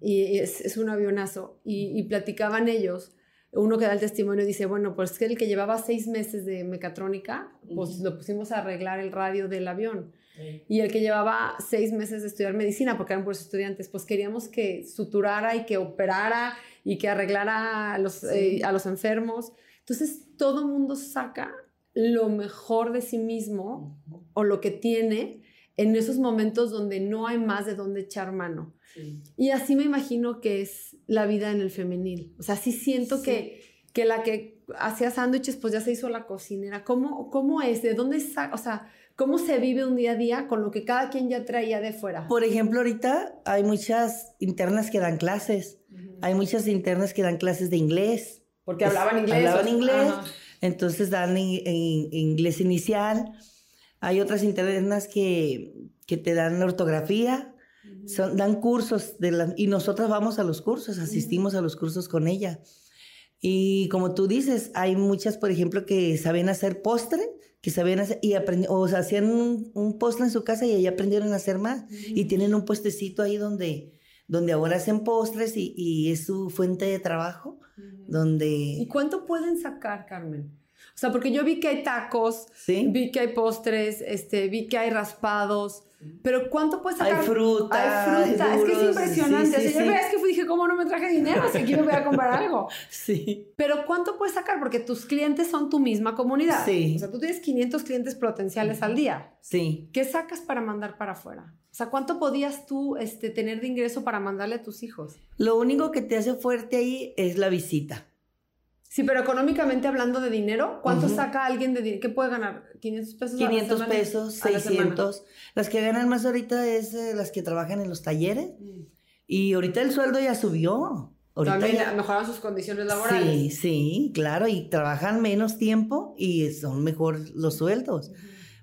B: y es, es un avionazo y, y platicaban ellos. Uno que da el testimonio dice, bueno, pues que el que llevaba seis meses de mecatrónica, pues
A: Ujú.
B: lo pusimos a arreglar el radio del avión. Y el que llevaba seis meses de estudiar medicina, porque eran puros estudiantes, pues queríamos que suturara y que operara y que arreglara a los,
A: Sí.
B: eh, a los enfermos. Entonces, todo mundo saca lo mejor de sí mismo o lo que tiene en esos momentos donde no hay más de dónde echar mano. Y así me imagino que es la vida en el femenil. O sea, sí siento
A: Sí.
B: que, que la que hacía sándwiches, pues ya se hizo la cocinera. ¿Cómo, cómo es? ¿De dónde sa- O sea, ¿cómo se vive un día a día con lo que cada quien ya traía de fuera?
A: Por ejemplo, ahorita hay muchas internas que dan clases, hay muchas internas que dan clases de inglés,
B: Porque
A: pues,
B: hablaban inglés.
A: hablaban
B: o-
A: inglés.
B: Ajá.
A: entonces dan in- in- inglés inicial. Hay otras internas que, que te dan ortografía, son- dan cursos de la- y nosotras vamos a los cursos, asistimos a los cursos con ella. Y como tú dices, hay muchas, por ejemplo, que saben hacer postre, que sabían hacer y o sea, hacían un, un postre en su casa y ahí aprendieron a hacer más. Y tienen un puestecito ahí donde, donde ahora hacen postres y, y es su fuente de trabajo,
B: ¿Y
A: donde...
B: cuánto pueden sacar, Carmen? O sea, porque yo vi que hay tacos,
A: ¿Sí?
B: vi que hay postres, este, vi que hay raspados, pero ¿cuánto puedes sacar?
A: Hay fruta.
B: Hay fruta, es que es impresionante.
A: sí,
B: o sea, yo
A: sí.
B: es que fui, dije, ¿cómo no me traje dinero? Si aquí me voy a comprar algo.
A: Sí.
B: Pero ¿cuánto puedes sacar? Porque tus clientes son tu misma comunidad.
A: Sí.
B: O sea, tú tienes 500 clientes potenciales al día.
A: Sí.
B: ¿Qué sacas para mandar para afuera? O sea, ¿cuánto podías tú este, tener de ingreso para mandarle a tus hijos?
A: Lo único que te hace fuerte ahí es la visita.
B: Sí, pero económicamente hablando de dinero, ¿cuánto
A: Ujú.
B: saca alguien de dinero? ¿Qué puede ganar? ¿500 pesos a la
A: 500 pesos,
B: A la semana.
A: 600. Las que ganan más ahorita es eh, las que trabajan en los talleres. Y ahorita el sueldo ya subió. Ahorita
B: También
A: ya-
B: mejoran sus condiciones laborales.
A: Sí, sí, claro. Y trabajan menos tiempo y son mejor los sueldos.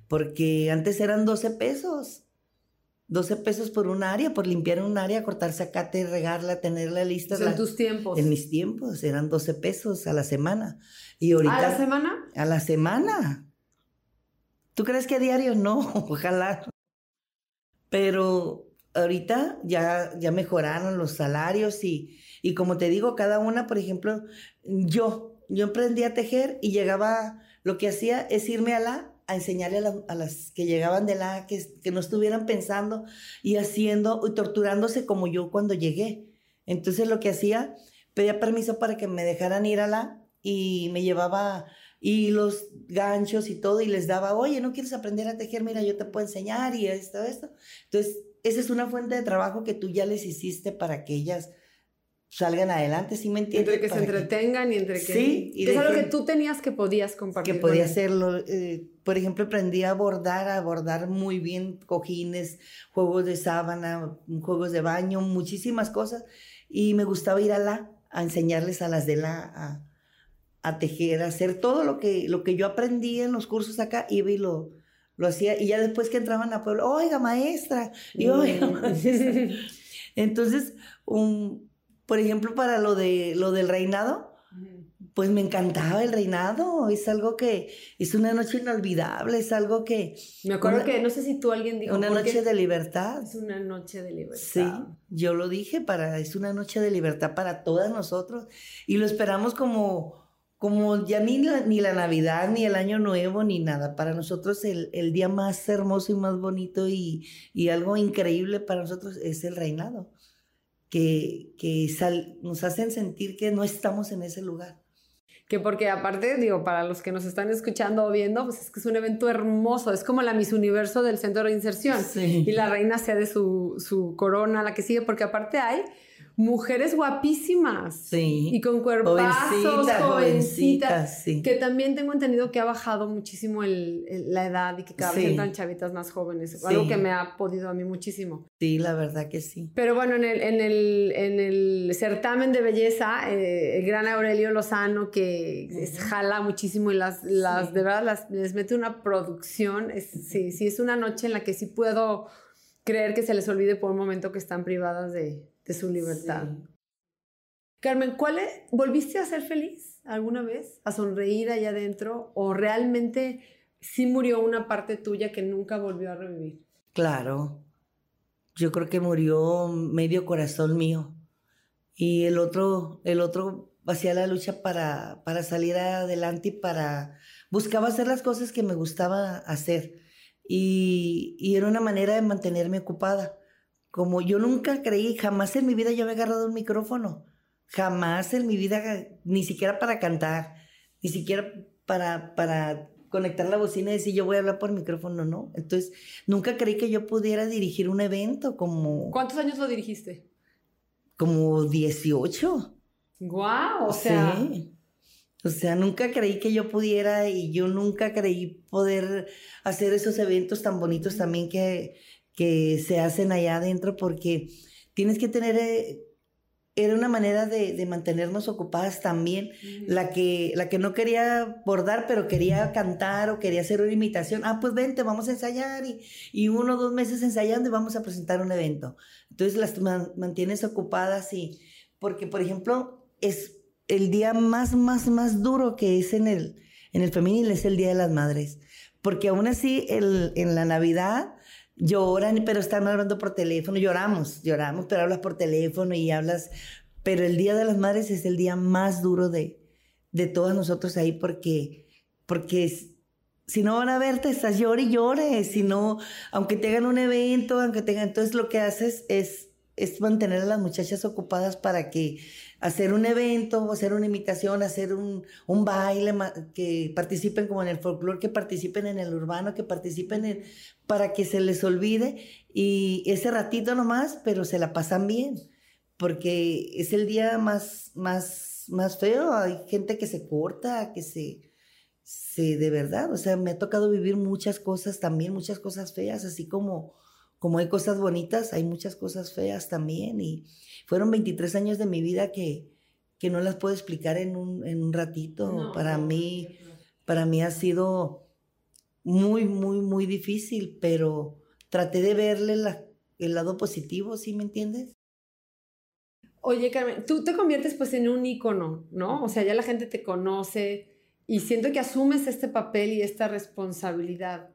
A: Porque antes eran 12 pesos. 12 pesos por un área, por limpiar un área, cortar zacate, regarla, tenerla lista.
B: O sea, en tus tiempos.
A: En mis tiempos eran 12 pesos a la semana. Y ahorita.
B: ¿A la semana?
A: A la semana. ¿Tú crees que a diario? No, ojalá. Pero ahorita ya, ya mejoraron los salarios y, y como te digo, cada una, por ejemplo, yo, yo emprendí a tejer y llegaba, lo que hacía es irme a la a enseñarle a, la- a las que llegaban de la, que, que no estuvieran pensando y haciendo y torturándose como yo cuando llegué. Entonces lo que hacía, pedía permiso para que me dejaran ir a la y me llevaba y los ganchos y todo y les daba, oye, ¿no quieres aprender a tejer? Mira, yo te puedo enseñar y esto, esto. Entonces, esa es una fuente de trabajo que tú ya les hiciste para que ellas salgan adelante, ¿sí me entiendes?
B: Entre que se entretengan y entre que...
A: Sí, y
B: es algo que tú tenías que podías compartir.
A: que podía hacerlo. eh, por ejemplo, aprendí a bordar, a bordar muy bien cojines, juegos de sábana, juegos de baño, muchísimas cosas. Y me gustaba ir a la, a enseñarles a las de la, a, a tejer, a hacer todo lo que, lo que yo aprendí en los cursos acá, iba y lo, lo hacía. Y ya después que entraban a pueblo, oiga, maestra, y oiga,
B: Mm.
A: maestra. Entonces, un, por ejemplo, para lo, de, lo del reinado, Pues me encantaba el reinado, es algo que es una noche inolvidable, es algo que...
B: Me acuerdo que, no sé si tú alguien dijo...
A: Una noche de libertad.
B: Es una noche de libertad.
A: Sí, yo lo dije, para, es una noche de libertad para todas nosotros y lo esperamos como, como ya ni la, ni la Navidad, ni el Año Nuevo, ni nada. Para nosotros el, el día más hermoso y más bonito y, y, algo increíble para nosotros es el reinado, que, que sal, nos hacen sentir que no estamos en ese lugar
B: que porque aparte, digo, para los que nos están escuchando o viendo, pues es que es un evento hermoso, es como la Miss Universo del centro de inserción. Y la reina sea de su, su corona, la que sigue, porque aparte hay mujeres guapísimas.
A: Sí.
B: Y con cuerpazos, jovencitas. sí. Que también tengo entendido que ha bajado muchísimo el, la edad y que cada vez entran chavitas más jóvenes. Algo que me ha podido a mí muchísimo.
A: Sí, la verdad que sí.
B: Pero bueno, en el, en el, en el certamen de belleza, eh, el gran Aurelio Lozano, que jala muchísimo y las, las de verdad las, les mete una producción. Es, sí, sí, es una noche en la que sí puedo creer que se les olvide por un momento que están privadas de, de su libertad. Carmen, ¿cuál ¿volviste a ser feliz alguna vez? ¿A sonreír allá adentro? ¿O realmente sí murió una parte tuya que nunca volvió a revivir?
A: Claro. Yo creo que murió medio corazón mío. Y el otro, el otro hacía la lucha para, para salir adelante y para... Buscaba hacer las cosas que me gustaba hacer. Y, y era una manera de mantenerme ocupada como yo nunca creí, jamás en mi vida yo había agarrado un micrófono, jamás en mi vida, ni siquiera para cantar, ni siquiera para, para conectar la bocina y decir yo voy a hablar por micrófono, no. Entonces, nunca creí que yo pudiera dirigir un evento como...
B: ¿Cuántos años lo dirigiste?
A: Como 18.
B: ¡Guau! o sea... Sí.
A: O sea, nunca creí que yo pudiera y yo nunca creí poder hacer esos eventos tan bonitos también que, que se hacen allá adentro porque tienes que tener, eh, era una manera de, mantenernos ocupadas también, la, que, la que no quería bordar, pero quería cantar o quería hacer una imitación, ah, pues vente, vamos a ensayar y, y uno o dos meses ensayando y vamos a presentar un evento. Entonces las mantienes ocupadas y, porque por ejemplo, es el día más, más, más duro que es en el, en el femenil, es el Día de las Madres. Porque aún así, el, en la Navidad, lloran, pero están hablando por teléfono, lloramos, lloramos, pero hablas por teléfono y hablas, pero el Día de las Madres es el día más duro de, de todos nosotros ahí porque, porque si no van a verte, estás llore y llore, si no, aunque tengan un evento, aunque tengan, entonces lo que haces es, es mantener a las muchachas ocupadas para que hacer un evento, hacer una imitación, hacer un, un baile, que participen como en el folclore, que participen en el urbano, que participen en, para que se les olvide y ese ratito nomás, pero se la pasan bien, porque es el día más, más, más feo, hay gente que se corta, que se, se, de verdad, o sea, me ha tocado vivir muchas cosas también, muchas cosas feas, así como, como hay cosas bonitas, hay muchas cosas feas también y fueron 23 años de mi vida que, que no las puedo explicar en un, en un ratito. para mí, para mí ha sido muy, muy, muy difícil, pero traté de verle el lado positivo, ¿sí me entiendes?
B: Oye, Carmen, tú te conviertes pues en un ícono, ¿no? O sea, ya la gente te conoce y siento que asumes este papel y esta responsabilidad.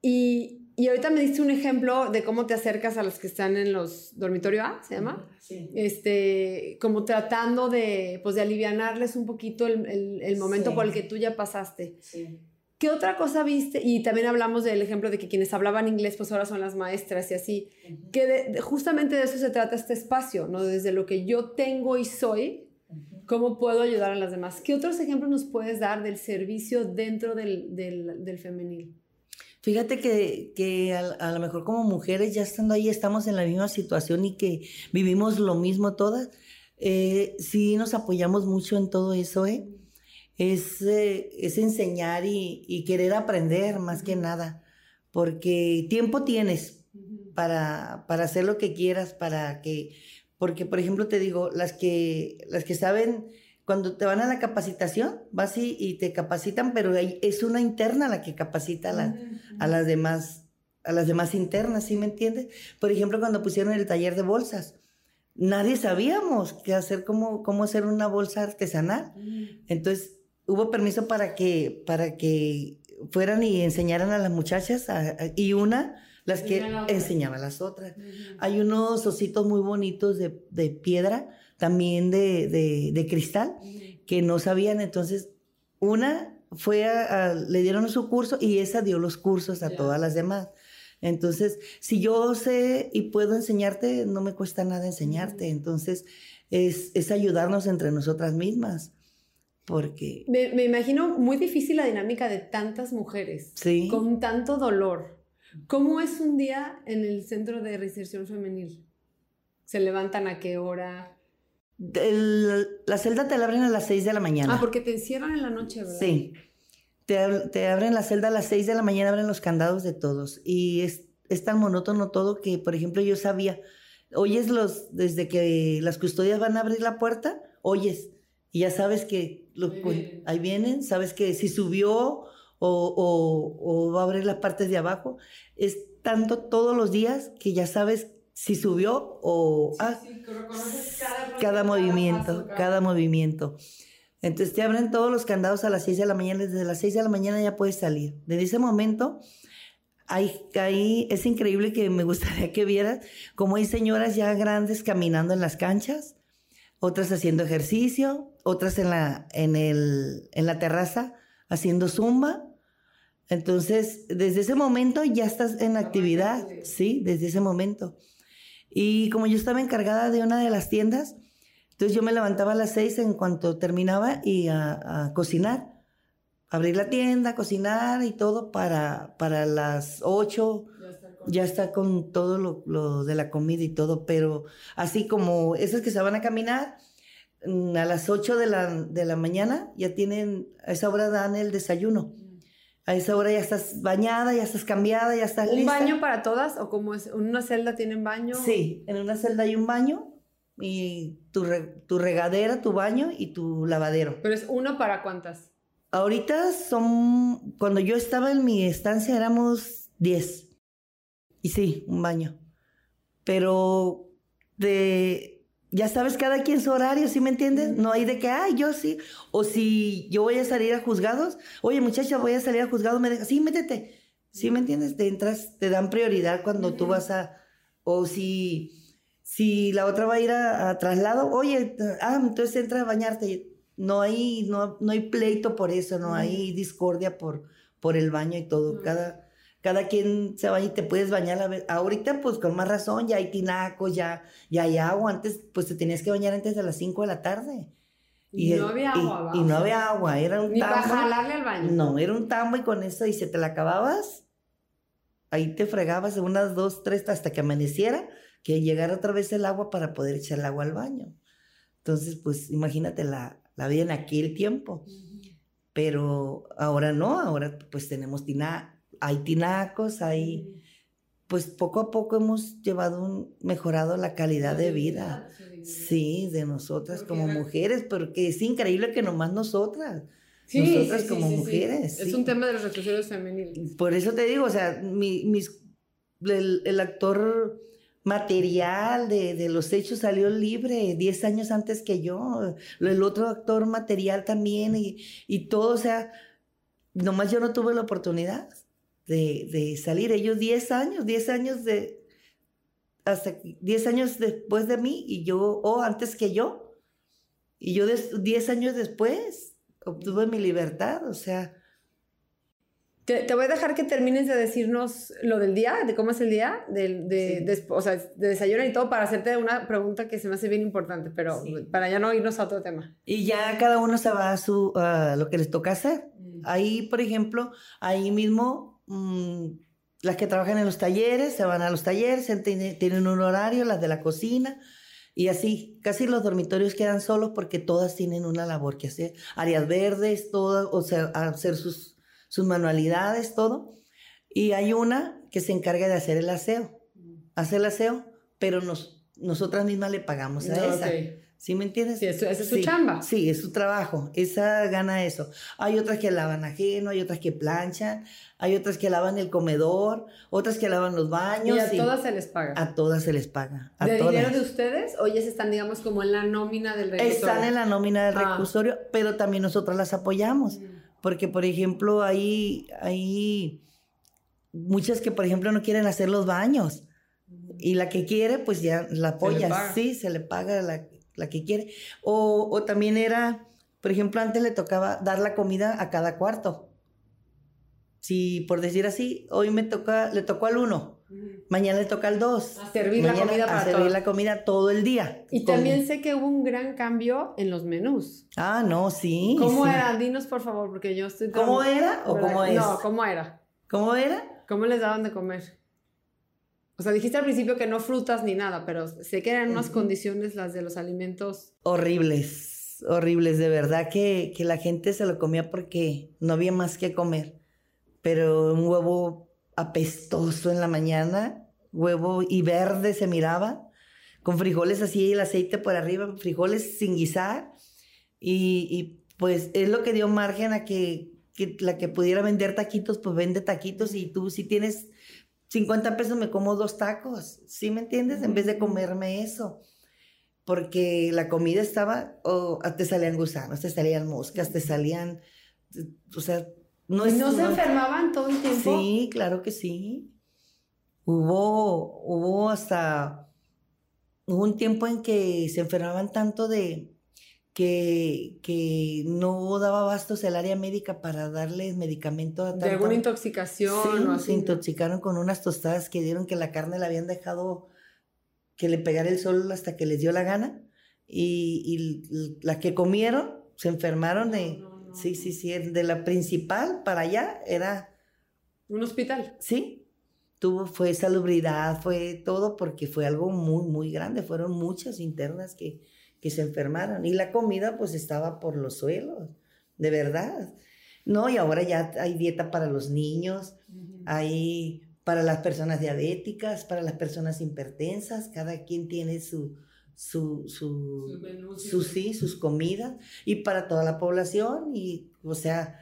B: Y, y ahorita me diste un ejemplo de cómo te acercas a los que están en los dormitorio A, ¿se llama?
A: Sí.
B: Este, como tratando de, pues, de alivianarles un poquito el, el, momento por el que tú ya pasaste.
A: Sí.
B: ¿Qué otra cosa viste? Y también hablamos del ejemplo de que quienes hablaban inglés, pues ahora son las maestras y así. Que justamente de eso se trata este espacio, ¿no? Desde lo que yo tengo y soy, ¿cómo puedo ayudar a las demás? ¿Qué otros ejemplos nos puedes dar del servicio dentro del, del, del femenil?
A: Fíjate que, que a, lo mejor como mujeres ya estando ahí estamos en la misma situación y que vivimos lo mismo todas. Eh, sí nos apoyamos mucho en todo eso, ¿eh? Es, eh, es enseñar y, y, querer aprender más que nada, porque tiempo tienes para, para hacer lo que quieras, para que, porque por ejemplo te digo, las que, las que saben cuando te van a la capacitación, vas y, te capacitan, pero es una interna la que capacita a, las demás a las demás internas, ¿sí me entiendes? Por ejemplo, cuando pusieron el taller de bolsas, nadie sabíamos qué hacer, cómo, cómo hacer una bolsa artesanal. Entonces, hubo permiso para que, para que fueran y enseñaran a las muchachas y una las que enseñaba a las otras. Hay unos ositos muy bonitos de, piedra, también de, cristal, que no sabían. Entonces, una fue a, le dieron su curso y esa dio los cursos a todas las demás. Entonces, si yo sé y puedo enseñarte, no me cuesta nada enseñarte. Entonces, es, es ayudarnos entre nosotras mismas. Porque...
B: Me, me, imagino muy difícil la dinámica de tantas mujeres.
A: Sí.
B: Con tanto dolor. ¿Cómo es un día en el centro de reinserción femenil? ¿Se levantan a qué hora?
A: La celda te la abren a las 6 de la mañana.
B: Ah, porque te encierran en la noche, ¿verdad?
A: Sí. Te, abren la celda a las 6 de la mañana, abren los candados de todos. Y es, es tan monótono todo que, por ejemplo, yo sabía, oyes los, desde que las custodias van a abrir la puerta, oyes. Y ya sabes que ahí, vienen. sabes que si subió o, va a abrir las partes de abajo. Es tanto todos los días que ya sabes si subió o
B: ah, cada,
A: cada, movimiento, cada... movimiento. Entonces te abren todos los candados a las 6 de la mañana, desde las 6 de la mañana ya puedes salir. Desde ese momento, ahí, ahí es increíble que me gustaría que vieras cómo hay señoras ya grandes caminando en las canchas, otras haciendo ejercicio, otras en la, en el, en la terraza haciendo zumba, entonces, desde ese momento ya estás en actividad, sí, desde ese momento. Y como yo estaba encargada de una de las tiendas, entonces yo me levantaba a las seis en cuanto terminaba y a, cocinar, abrir la tienda, cocinar y todo para, para las ocho. Ya está con, todo lo, de la comida y todo, pero así como esas que se van a caminar, mm, a las ocho de la, de la mañana ya tienen, a esa hora dan el desayuno. A esa hora ya estás bañada, ya estás cambiada, ya estás
B: ¿Un baño para todas o como es? ¿En una celda tienen baño?
A: Sí, en una celda hay un baño y tu, tu regadera, tu baño y tu lavadero.
B: ¿Pero es uno para cuántas?
A: Ahorita son, cuando yo estaba en mi estancia éramos 10. Y sí, un baño. Pero de ya sabes, cada quien su horario, ¿sí me entiendes? No hay de que, ay, yo sí. O si yo voy a salir a juzgados, oye, muchacha, voy a salir a juzgados, me deja, sí, métete. ¿Sí me entiendes? Te entras, te dan prioridad cuando tú vas a, o si, si la otra va a ir a, traslado, oye, ah, entonces entra a bañarte. No hay, no, no hay pleito por eso, no hay discordia por, por el baño y todo. Cada, cada quien se baña y te puedes bañar. A vez. Ahorita, pues con más razón, ya hay tinacos, ya, ya hay agua. Antes, pues te tenías que bañar antes de las 5 de la tarde.
B: Y, no había agua.
A: Y, no había agua, era un
B: Ni para jalarle al baño.
A: No, era un tambo y con eso, y si te la acababas, ahí te fregabas unas dos, tres hasta que amaneciera, que llegara otra vez el agua para poder echar el agua al baño. Entonces, pues imagínate la, la vida en aquel tiempo. Pero ahora no, ahora pues tenemos tina, hay tinacos, hay, pues poco a poco hemos llevado un, mejorado la calidad de vida, sí, de nosotras como mujeres, pero que es increíble que nomás nosotras. nosotras como mujeres.
B: Es un tema de los reclusorios femeniles.
A: Por eso te digo, o sea, mi, mis, el, actor material de, de, los hechos salió libre 10 años antes que yo. El otro actor material también y, y todo, o sea, nomás yo no tuve la oportunidad de, salir. Ellos 10 años, 10 años de, hasta 10 años después de mí y yo, o antes que yo. Y yo 10 años después obtuve mi libertad, o sea.
B: Te, voy a dejar que termines de decirnos lo del día, de cómo es el día, de, de, o sea, de desayuno y todo, para hacerte una pregunta que se me hace bien importante, pero para ya no irnos a otro tema.
A: Y ya cada uno se va a, su, a lo que les toca hacer. Mm. Ahí, por ejemplo, ahí mismo Mm, las que trabajan en los talleres se van a los talleres, tienen un horario, las de la cocina, y así, casi los dormitorios quedan solos porque todas tienen una labor que hacer, áreas verdes, todo, o sea, hacer sus, sus manualidades, todo. Y hay una que se encarga de hacer el aseo, hace el aseo, pero nos, nosotras mismas le pagamos a esa. ¿Sí me entiendes?
B: Sí, esa es su chamba.
A: Sí, es su trabajo. Esa gana eso. Hay otras que lavan ajeno, hay otras que planchan, hay otras que lavan el comedor, otras que lavan los baños.
B: Y a todas se les paga.
A: A todas se les paga. A
B: ¿De
A: todas.
B: dinero de ustedes o ellas están, digamos, como en la nómina del reclusorio?
A: Están en la nómina del
B: Ah.
A: reclusorio, pero también nosotras las apoyamos.
B: Mm.
A: Porque, por ejemplo, hay, hay muchas que, por ejemplo, no quieren hacer los baños. Y la que quiere, pues ya la apoya. Sí, se le paga la, la que quiere. O, o también era, por ejemplo, antes le tocaba dar la comida a cada cuarto. Si, por decir así, hoy me toca, le tocó al uno, mañana le toca al dos.
B: A servir la comida
A: a
B: para
A: servir
B: todos.
A: la comida todo el día.
B: Y
A: Con-
B: también sé que hubo un gran cambio en los menús.
A: Ah, no, sí.
B: ¿Cómo
A: sí.
B: era? Dinos, por favor, porque yo estoy...
A: ¿Cómo era o
B: ¿verdad?
A: cómo es?
B: No, ¿cómo era?
A: ¿Cómo era?
B: ¿Cómo les daban de comer? O sea, dijiste al principio que no frutas ni nada, pero sé que eran unas condiciones las de los alimentos.
A: Horribles, horribles. De verdad que, que la gente se lo comía porque no había más que comer. Pero un huevo apestoso en la mañana, huevo y verde se miraba, con frijoles así y el aceite por arriba, frijoles sin guisar. Y, y, pues es lo que dio margen a que, que la que pudiera vender taquitos, pues vende taquitos y tú si tienes 50 pesos me como dos tacos, ¿sí me entiendes? En vez de comerme eso. Porque la comida estaba, o te salían gusanos, te salían moscas, te salían, o sea, no
B: ¿Y
A: es...
B: no se
A: no-
B: enfermaban todo el tiempo?
A: Sí, claro que sí. Hubo, hubo hasta, hubo un tiempo en que se enfermaban tanto de que, que no daba bastos el área médica para darles medicamento a
B: ¿De
A: tanta-
B: alguna intoxicación
A: Sí,
B: o así?
A: se intoxicaron con unas tostadas que dieron que la carne la habían dejado que le pegara el sol hasta que les dio la gana. Y, y la que comieron se enfermaron de...
B: No, no, no.
A: Sí, sí, sí, de la principal para allá era...
B: ¿Un hospital?
A: Sí, tuvo, fue salubridad, fue todo porque fue algo muy, muy grande. Fueron muchas internas que, que se enfermaron. Y la comida pues estaba por los suelos, de verdad. No, y ahora ya hay dieta para los niños, hay para las personas diabéticas, para las personas hipertensas, cada quien tiene su, su, su,
B: Sus menús y
A: sus, sí, comidas, y para toda la población, y, o sea,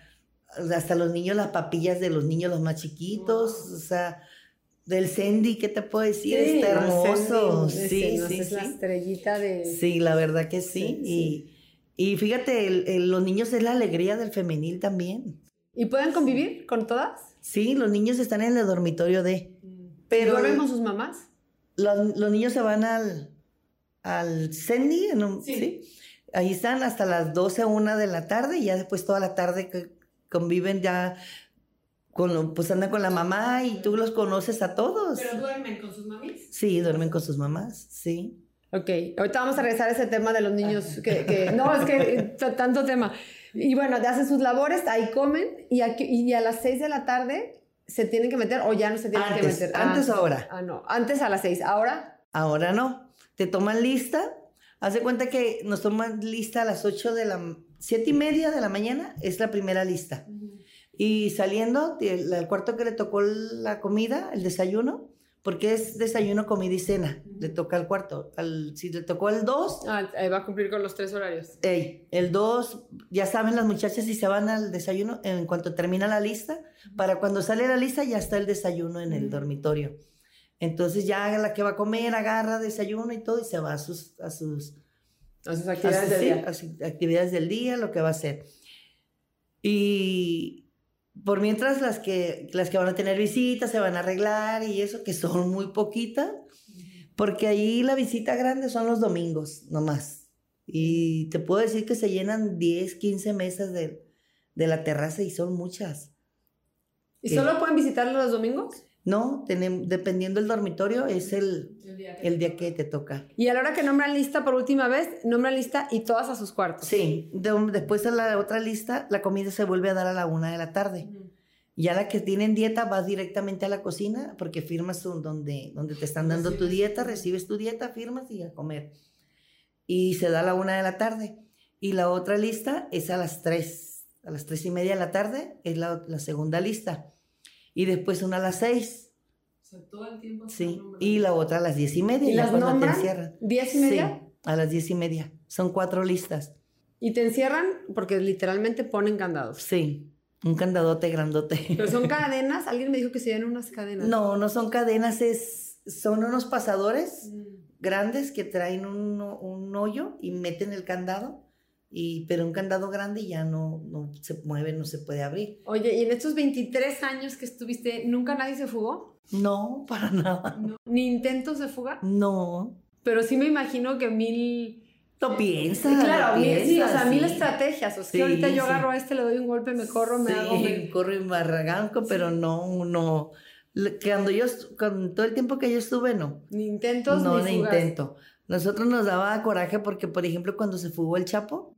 A: hasta los niños, las papillas de los niños, los más chiquitos,
B: Wow.
A: o sea, del Sandy, ¿qué te puedo decir?
B: Sí,
A: Está
B: no,
A: hermoso,
B: Sandy,
A: sí,
B: no,
A: sí,
B: es la
A: sí.
B: estrellita de...
A: Sí, la verdad que sí,
B: Sí,
A: y, y fíjate, el- el- los niños es la alegría del femenil también.
B: ¿Y pueden convivir con todas?
A: Sí, los niños están en el dormitorio de... Pero-
B: ¿Duermen con sus mamás?
A: Los, los niños se van al, al Sandy, un-
B: Sí.
A: sí. Ahí están hasta las 12, 1 de la tarde y ya después toda la tarde que conviven ya, con, lo- pues andan con la mamá y tú los conoces a todos.
B: duermen con sus mamis?
A: Sí, duermen con sus mamás, sí.
B: Ok, ahorita vamos a regresar a ese tema de los niños que, que- no, es que eh, tanto tema. Y bueno, hacen sus labores, ahí comen y, aquí- y a las 6 de la tarde se tienen que meter o ya no se tienen que meter.
A: antes o ahora.
B: Ah, no, antes a las 6, ahora.
A: Ahora no. Te toman lista. Haz de cuenta que nos toman lista a las 8 de la... 7 y media de la mañana es la primera lista. Y saliendo, el cuarto que le tocó la comida, el desayuno, porque es desayuno, comida y cena, le toca al cuarto. Al, si le tocó el 2,
B: Ah, va a cumplir con los tres horarios.
A: ey, el 2, ya saben las muchachas si se van al desayuno en cuanto termina la lista, para cuando sale la lista ya está el desayuno en el dormitorio. Entonces ya la que va a comer agarra desayuno y todo y se va a sus, a sus
B: A sus
A: a
B: actividades
A: sus-
B: del
A: sí,
B: día.
A: a sus actividades del día, lo que va a hacer. Y por mientras las que, las que van a tener visitas se van a arreglar y eso, que son muy poquitas, porque ahí la visita grande son los domingos nomás. Y te puedo decir que se llenan 10, 15 mesas de, de la terraza y son muchas.
B: ¿Y solo pueden visitarlo los domingos?
A: No, tenemos, dependiendo del dormitorio, es el, el día que te toca.
B: Y a la hora que nombran lista por última vez, nombran lista y todas a sus cuartos.
A: Sí, de- después de la otra lista, la comida se vuelve a dar a la una de la tarde.
B: Ujú.
A: Ya la que tienen dieta vas directamente a la cocina porque firmas un- donde, donde te están dando tu dieta, recibes tu dieta, firmas y a comer. Y se da a la una de la tarde. Y la otra lista es a las tres, a las tres y media de la tarde es la, la segunda lista. Y después una a las seis,
B: O sea, todo el tiempo
A: sí. Y la otra a las diez y media.
B: ¿Y
A: ya
B: las
A: te encierran.
B: ¿Diez y media?
A: Sí, a las diez y media. Son cuatro listas.
B: Y te encierran porque literalmente ponen candados.
A: Sí, un candadote grandote.
B: Pero son cadenas. Alguien me dijo que se ven unas cadenas.
A: No, no son cadenas, es, son unos pasadores
B: Mm.
A: grandes que traen un, un hoyo y meten el candado. Y, pero un candado grande ya no, no se mueve, no se puede abrir.
B: Oye, y en estos 23 años que estuviste, ¿nunca nadie se fugó?
A: No, para nada.
B: No. ¿Ni intentos de fuga?
A: No.
B: Pero sí me imagino que mil...
A: Lo piensa.
B: Sí, claro,
A: lo
B: sí, o sea, mil estrategias. O sea,
A: Sí,
B: que ahorita yo agarro a este, le doy un golpe, me corro, me
A: sí,
B: hago... me-
A: corro y barraganco, pero no, no. Cuando yo, con todo el tiempo que yo estuve, no.
B: Ni intentos
A: no,
B: ni
A: ni
B: fugas.
A: intento. Nosotros nos daba coraje porque, por ejemplo, cuando se fugó el Chapo,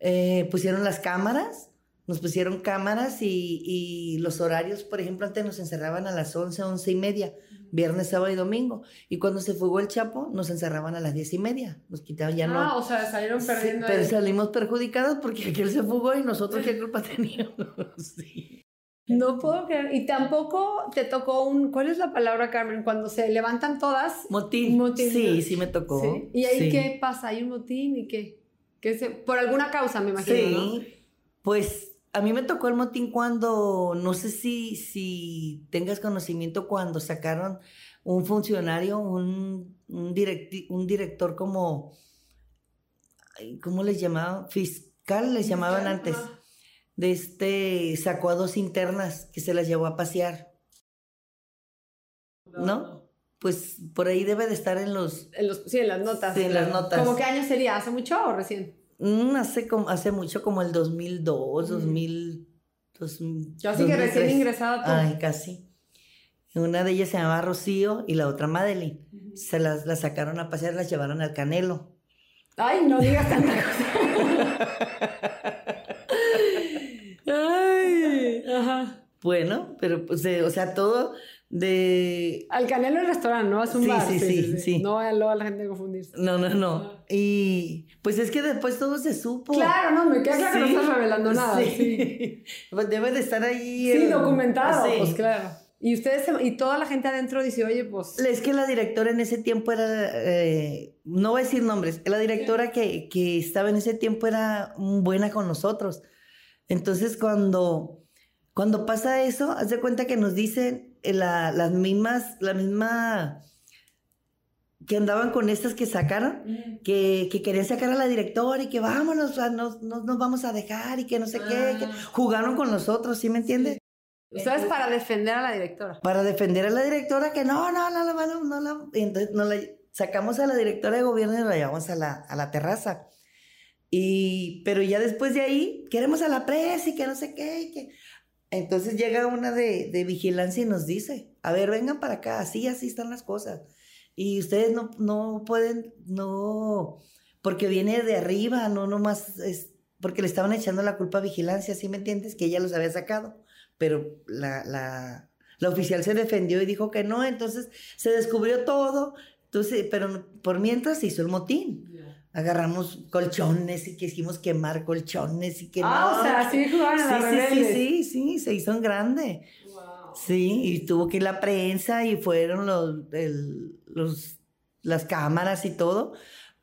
A: eh, pusieron las cámaras, nos pusieron cámaras y, y los horarios, por ejemplo, antes nos encerraban a las 11, 11 y media, viernes, sábado y domingo. Y cuando se fugó el Chapo, nos encerraban a las 10 y media. Nos quitaban ya no.
B: Ah, o sea, salieron
A: Sí,
B: perdiendo.
A: pero salimos perjudicados porque aquel se fugó y nosotros qué culpa teníamos. Sí.
B: No puedo creer. Y tampoco te tocó un... ¿Cuál es la palabra, Carmen? Cuando se levantan todas.
A: Motín.
B: Motín.
A: Sí, sí me tocó.
B: ¿sí? ¿Y ahí
A: Sí.
B: qué pasa? ¿Hay un motín y qué? ¿Qué se... Por alguna causa, me imagino,
A: Sí,
B: ¿no?
A: pues a mí me tocó el motín cuando, no sé si, si tengas conocimiento, cuando sacaron un funcionario, un, un, directi- un director como, ¿cómo les llamaban? Fiscal les llamaban antes. De este, sacó a dos internas que se las llevó a pasear, ¿no? Pues por ahí debe de estar en los,
B: En los, sí, en las notas.
A: Sí, en las notas.
B: ¿Cómo qué año sería? ¿Hace mucho o recién?
A: mm, hace, como, hace mucho, como el 2002,
B: Mm.
A: 2000, 2000
B: Yo así que recién
A: 2003.
B: ingresada tú.
A: Ay, casi. Una de ellas se llamaba Rocío y la otra Madeline. Se las, las sacaron a pasear, las llevaron al Canelo.
B: Ay, no digas tanta cosa. Ay, ajá.
A: Bueno, pero pues, eh, o sea, todo de...
B: Al Canelo el restaurante, ¿no? Es un
A: Sí,
B: bar.
A: sí, sí, sí.
B: No vaya luego a la gente a confundirse.
A: No, no, no. Y pues es que después todo se supo.
B: Claro, no, me queda claro que no
A: Sí,
B: estás revelando nada. Sí,
A: Sí. Pues debe de estar ahí.
B: Sí,
A: el-
B: documentado,
A: Sí.
B: pues claro. Y ustedes, se- y toda la gente adentro dice, oye, pues...
A: Es que la directora en ese tiempo era, eh, no voy a decir nombres, la directora que, que estaba en ese tiempo era buena con nosotros. Entonces cuando, cuando pasa eso, haz de cuenta que nos dicen la- las mismas, la misma que andaban con estas que sacaron, que, que querían sacar a la directora y que vámonos, a- no, no nos vamos a dejar y que no sé qué, que
B: Ah.
A: jugaron con nosotros, ¿sí me entiendes?
B: Ustedes para defender a la directora.
A: para defender a la directora que no, no, no, no, no, no, y entonces nos la sacamos a la directora de gobierno y la llevamos a la, a la terraza. Y, pero ya después de ahí, queremos a la presa y que no sé qué. y que... Entonces llega una de, de vigilancia y nos dice, a ver, vengan para acá, así, así están las cosas. Y ustedes no, no pueden, no, porque viene de arriba, no nomás, es, porque le estaban echando la culpa a vigilancia, ¿sí me entiendes? Que ella los había sacado pero la, la, la oficial se defendió y dijo que no, entonces se descubrió todo, entonces, pero por mientras se hizo el motín. Agarramos colchones y quisimos quemar colchones y que
B: ah,
A: no.
B: o sea, sí la
A: sí, sí, sí, sí, sí, se hizo en grande.
B: Wow.
A: Sí, y tuvo que ir la prensa y fueron los, el- los, las cámaras y todo,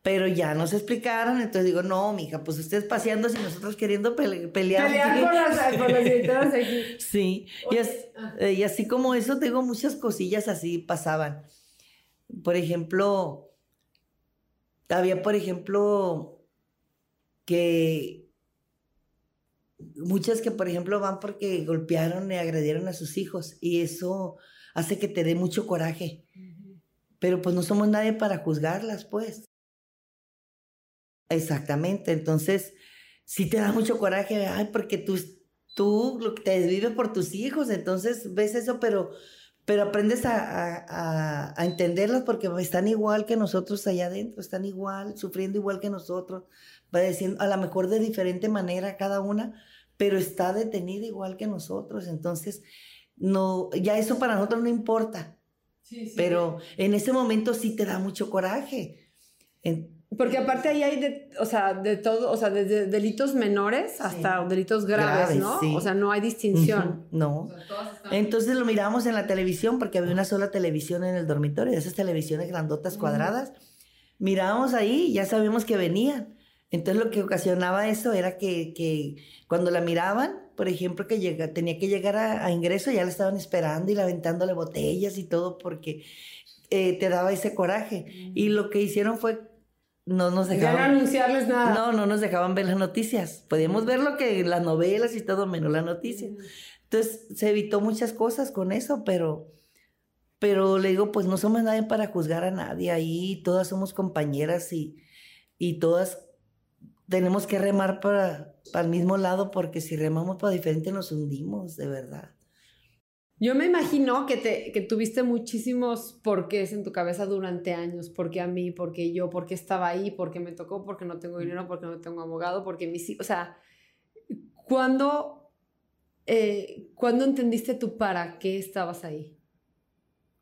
A: pero ya nos explicaron, entonces digo, no, mija, pues ustedes paseándose y nosotros queriendo pele- pelear.
B: Pelear por las, por las aquí.
A: Sí, y, as- eh, y así como eso, tengo muchas cosillas así pasaban. Por ejemplo, había, por ejemplo, que muchas que, por ejemplo, van porque golpearon y agredieron a sus hijos y eso hace que te dé mucho coraje. Pero pues no somos nadie para juzgarlas, pues. Exactamente, entonces sí te da mucho coraje, ay, porque tú, tú lo que te desvives por tus hijos, entonces ves eso, pero, pero aprendes a, a, a, entenderlas porque están igual que nosotros allá adentro, están igual, sufriendo igual que nosotros, padeciendo a lo mejor de diferente manera cada una, pero está detenida igual que nosotros, entonces no, ya eso para nosotros no importa,
B: Sí, sí.
A: pero en ese momento sí te da mucho coraje. En-
B: Porque aparte ahí hay de, o sea, de todo, o sea, desde delitos menores hasta delitos graves,
A: Graves,
B: ¿no?
A: sí.
B: O sea, no hay distinción.
A: Ujú, No.
B: O sea, están-
A: Entonces lo miramos en la televisión porque había una sola televisión en el dormitorio, de esas televisiones grandotas cuadradas. mirábamos ahí, ya sabíamos que venían. Entonces lo que ocasionaba eso era que, que cuando la miraban, por ejemplo, que llega, tenía que llegar a, ingreso, ya la estaban esperando y la aventándole botellas y todo porque eh, te daba ese coraje. Y lo que hicieron fue no nos dejaban.
B: Ya no anunciarles nada.
A: No, no nos dejaban ver las noticias. Podíamos ver lo que las novelas y todo, menos las noticias. Entonces se evitó muchas cosas con eso, pero, pero le digo, pues no somos nadie para juzgar a nadie. Ahí todas somos compañeras y, y todas tenemos que remar para, para el mismo lado porque si remamos para diferente nos hundimos, de verdad.
B: Yo me imagino que, te, que tuviste muchísimos porqués en tu cabeza durante años. ¿Por qué a mí? ¿Por qué yo? ¿Por qué estaba ahí? ¿Por qué me tocó? ¿Por qué no tengo dinero? ¿Por qué no tengo abogado? ¿Por qué mis O sea, ¿cuándo, eh, ¿cuándo entendiste tú para qué estabas ahí?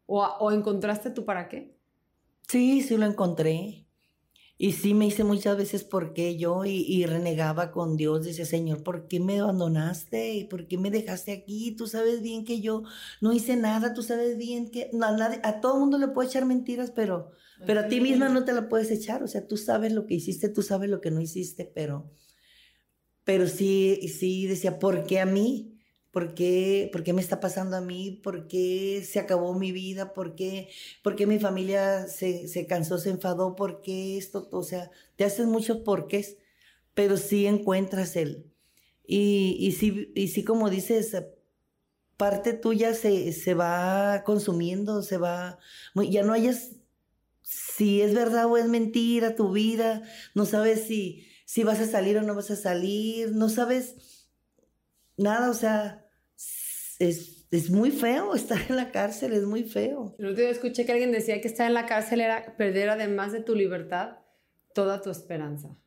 B: ¿O, ¿O encontraste tú para qué?
A: Sí, sí lo encontré. Y sí me hice muchas veces por qué yo y, renegaba con Dios, decía, Señor, ¿por qué me abandonaste? ¿Y por qué me dejaste aquí? Tú sabes bien que yo no hice nada, tú sabes bien que a, nadie, a todo mundo le puedo echar mentiras, pero, pero a ti misma no te la puedes echar. O sea, tú sabes lo que hiciste, tú sabes lo que no hiciste, pero, pero sí, sí decía, ¿por qué a mí? ¿Por qué, ¿Por qué, me está pasando a mí? ¿Por qué se acabó mi vida? ¿Por qué, por qué mi familia se, se, cansó, se enfadó? ¿Por qué esto? O sea, te haces muchos porqués, pero sí encuentras él. Y, y, sí, y sí, como dices, parte tuya se, se va consumiendo, se va... Ya no hayas si es verdad o es mentira tu vida, no sabes si, si vas a salir o no vas a salir, no sabes nada, o sea, es, es, muy feo estar en la cárcel, es muy feo.
B: El día escuché que alguien decía que estar en la cárcel era perder además de tu libertad toda tu esperanza.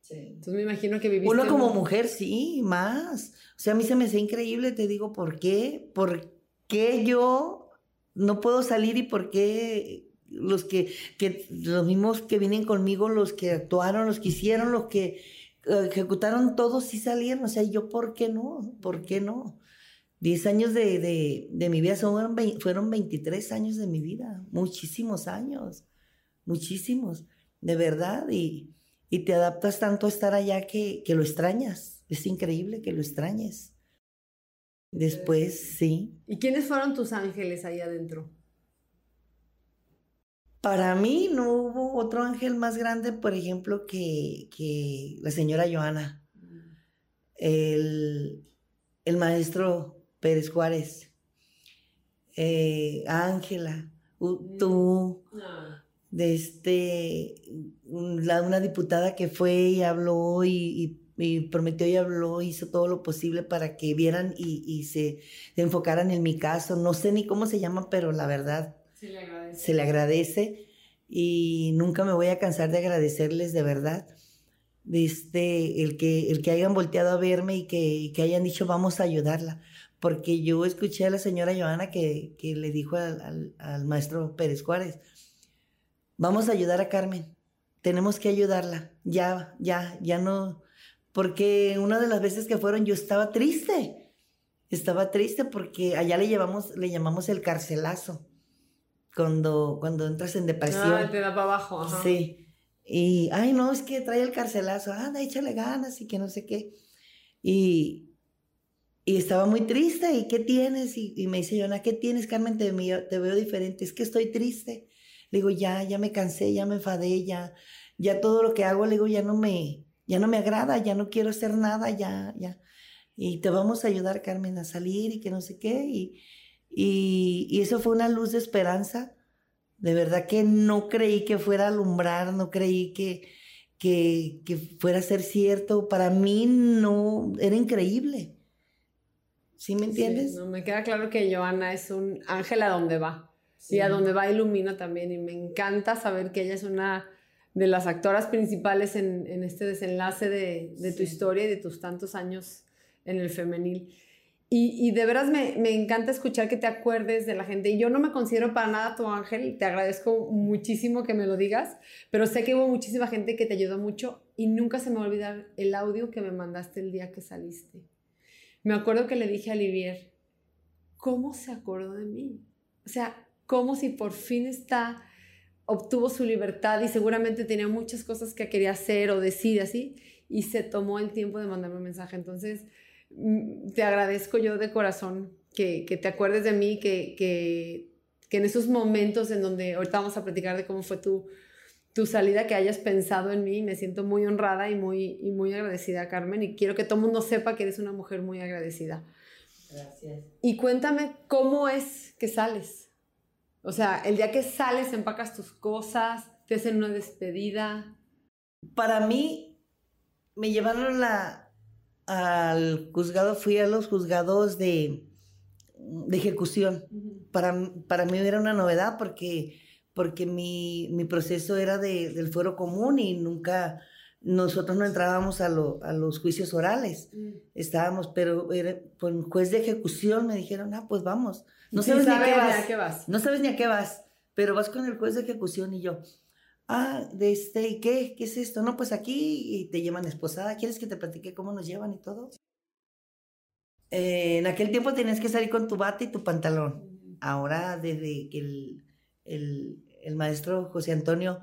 B: Sí. Entonces me imagino que viviste...
A: Uno como mujer, sí, más. O sea, a mí se me hace increíble, te digo, ¿por qué? ¿Por qué yo no puedo salir y por qué los que, que los mismos que vienen conmigo, los que actuaron, los que hicieron, los que ejecutaron todos y salieron. O sea, yo, ¿por qué no? ¿Por qué no? Diez años de, de, de mi vida fueron 23 años de mi vida, muchísimos años, muchísimos, de verdad. Y, y te adaptas tanto a estar allá que, que lo extrañas. Es increíble que lo extrañes. Después, sí.
B: ¿Y quiénes fueron tus ángeles ahí adentro?
A: Para mí no hubo otro ángel más grande, por ejemplo, que, que la señora Joana, el, el maestro Pérez Juárez, eh, Ángela, tú, de este, la, una diputada que fue y habló y, prometió y habló, hizo todo lo posible para que vieran y, y se, se, enfocaran en mi caso. No sé ni cómo se llama, pero la verdad se le agradece. y nunca me voy a cansar de agradecerles de verdad. Este, el, que, el que hayan volteado a verme y que, que hayan dicho vamos a ayudarla. Porque yo escuché a la señora Joana que, que le dijo al, al, maestro Pérez Juárez, vamos a ayudar a Carmen, tenemos que ayudarla, ya, ya, ya no, porque una de las veces que fueron yo estaba triste, estaba triste porque allá le, llevamos, le llamamos el carcelazo cuando, cuando entras en depresión.
B: Ah, te da para abajo. Ajá.
A: Sí. Y, ay, no, es que trae el carcelazo, anda, échale ganas y que no sé qué. Y, y estaba muy triste, ¿y qué tienes? Y, y me dice, Yona, ¿qué tienes, Carmen? Te, te veo diferente, es que estoy triste. Le digo, ya, ya me cansé, ya me enfadé, ya, ya todo lo que hago, le digo, ya no me, ya no me agrada, ya no quiero hacer nada, ya, ya. Y te vamos a ayudar, Carmen, a salir y que no sé qué. Y, y, eso fue una luz de esperanza. De verdad que no creí que fuera a alumbrar, no creí que, que, que fuera a ser cierto. Para mí no, era increíble. ¿Sí me entiendes?
B: no, me queda claro que Joana es un ángel a donde va. Y a donde va ilumina también. Y me encanta saber que ella es una de las actoras principales en, en este desenlace de, de tu historia y de tus tantos años en el femenil. Y, de veras me, me, encanta escuchar que te acuerdes de la gente. Y yo no me considero para nada tu ángel, te agradezco muchísimo que me lo digas, pero sé que hubo muchísima gente que te ayudó mucho y nunca se me va a olvidar el audio que me mandaste el día que saliste. Me acuerdo que le dije a Olivier, ¿cómo se acordó de mí? O sea, como si por fin está obtuvo su libertad y seguramente tenía muchas cosas que quería hacer o decir así y se tomó el tiempo de mandarme un mensaje. Entonces, te agradezco yo de corazón que, que te acuerdes de mí, que, que, que, en esos momentos en donde ahorita vamos a platicar de cómo fue tu, tu salida, que hayas pensado en mí. Me siento muy honrada y muy, y muy agradecida, Carmen, y quiero que todo el mundo sepa que eres una mujer muy agradecida.
A: Gracias.
B: Y cuéntame cómo es que sales. O sea, el día que sales, empacas tus cosas, te hacen una despedida.
A: Para mí, me llevaron la, al juzgado, fui a los juzgados de, de ejecución. para, para mí era una novedad porque, porque mi, mi proceso era de, del fuero común y nunca nosotros no entrábamos a, lo, a los juicios orales.
B: Mm.
A: Estábamos, pero era, con juez de ejecución me dijeron, ah, pues vamos. No
B: Sí,
A: sabes ni a qué
B: sabes
A: vas.
B: ni a qué vas.
A: No sabes ni a qué vas, pero vas con el juez de ejecución y yo. Ah, de este, ¿y qué? ¿Qué es esto? No, pues aquí y te llevan esposada. ¿Quieres que te platique cómo nos llevan y todo? Eh, en aquel tiempo tenías que salir con tu bata y tu pantalón. Ahora, desde que el, el, el maestro José Antonio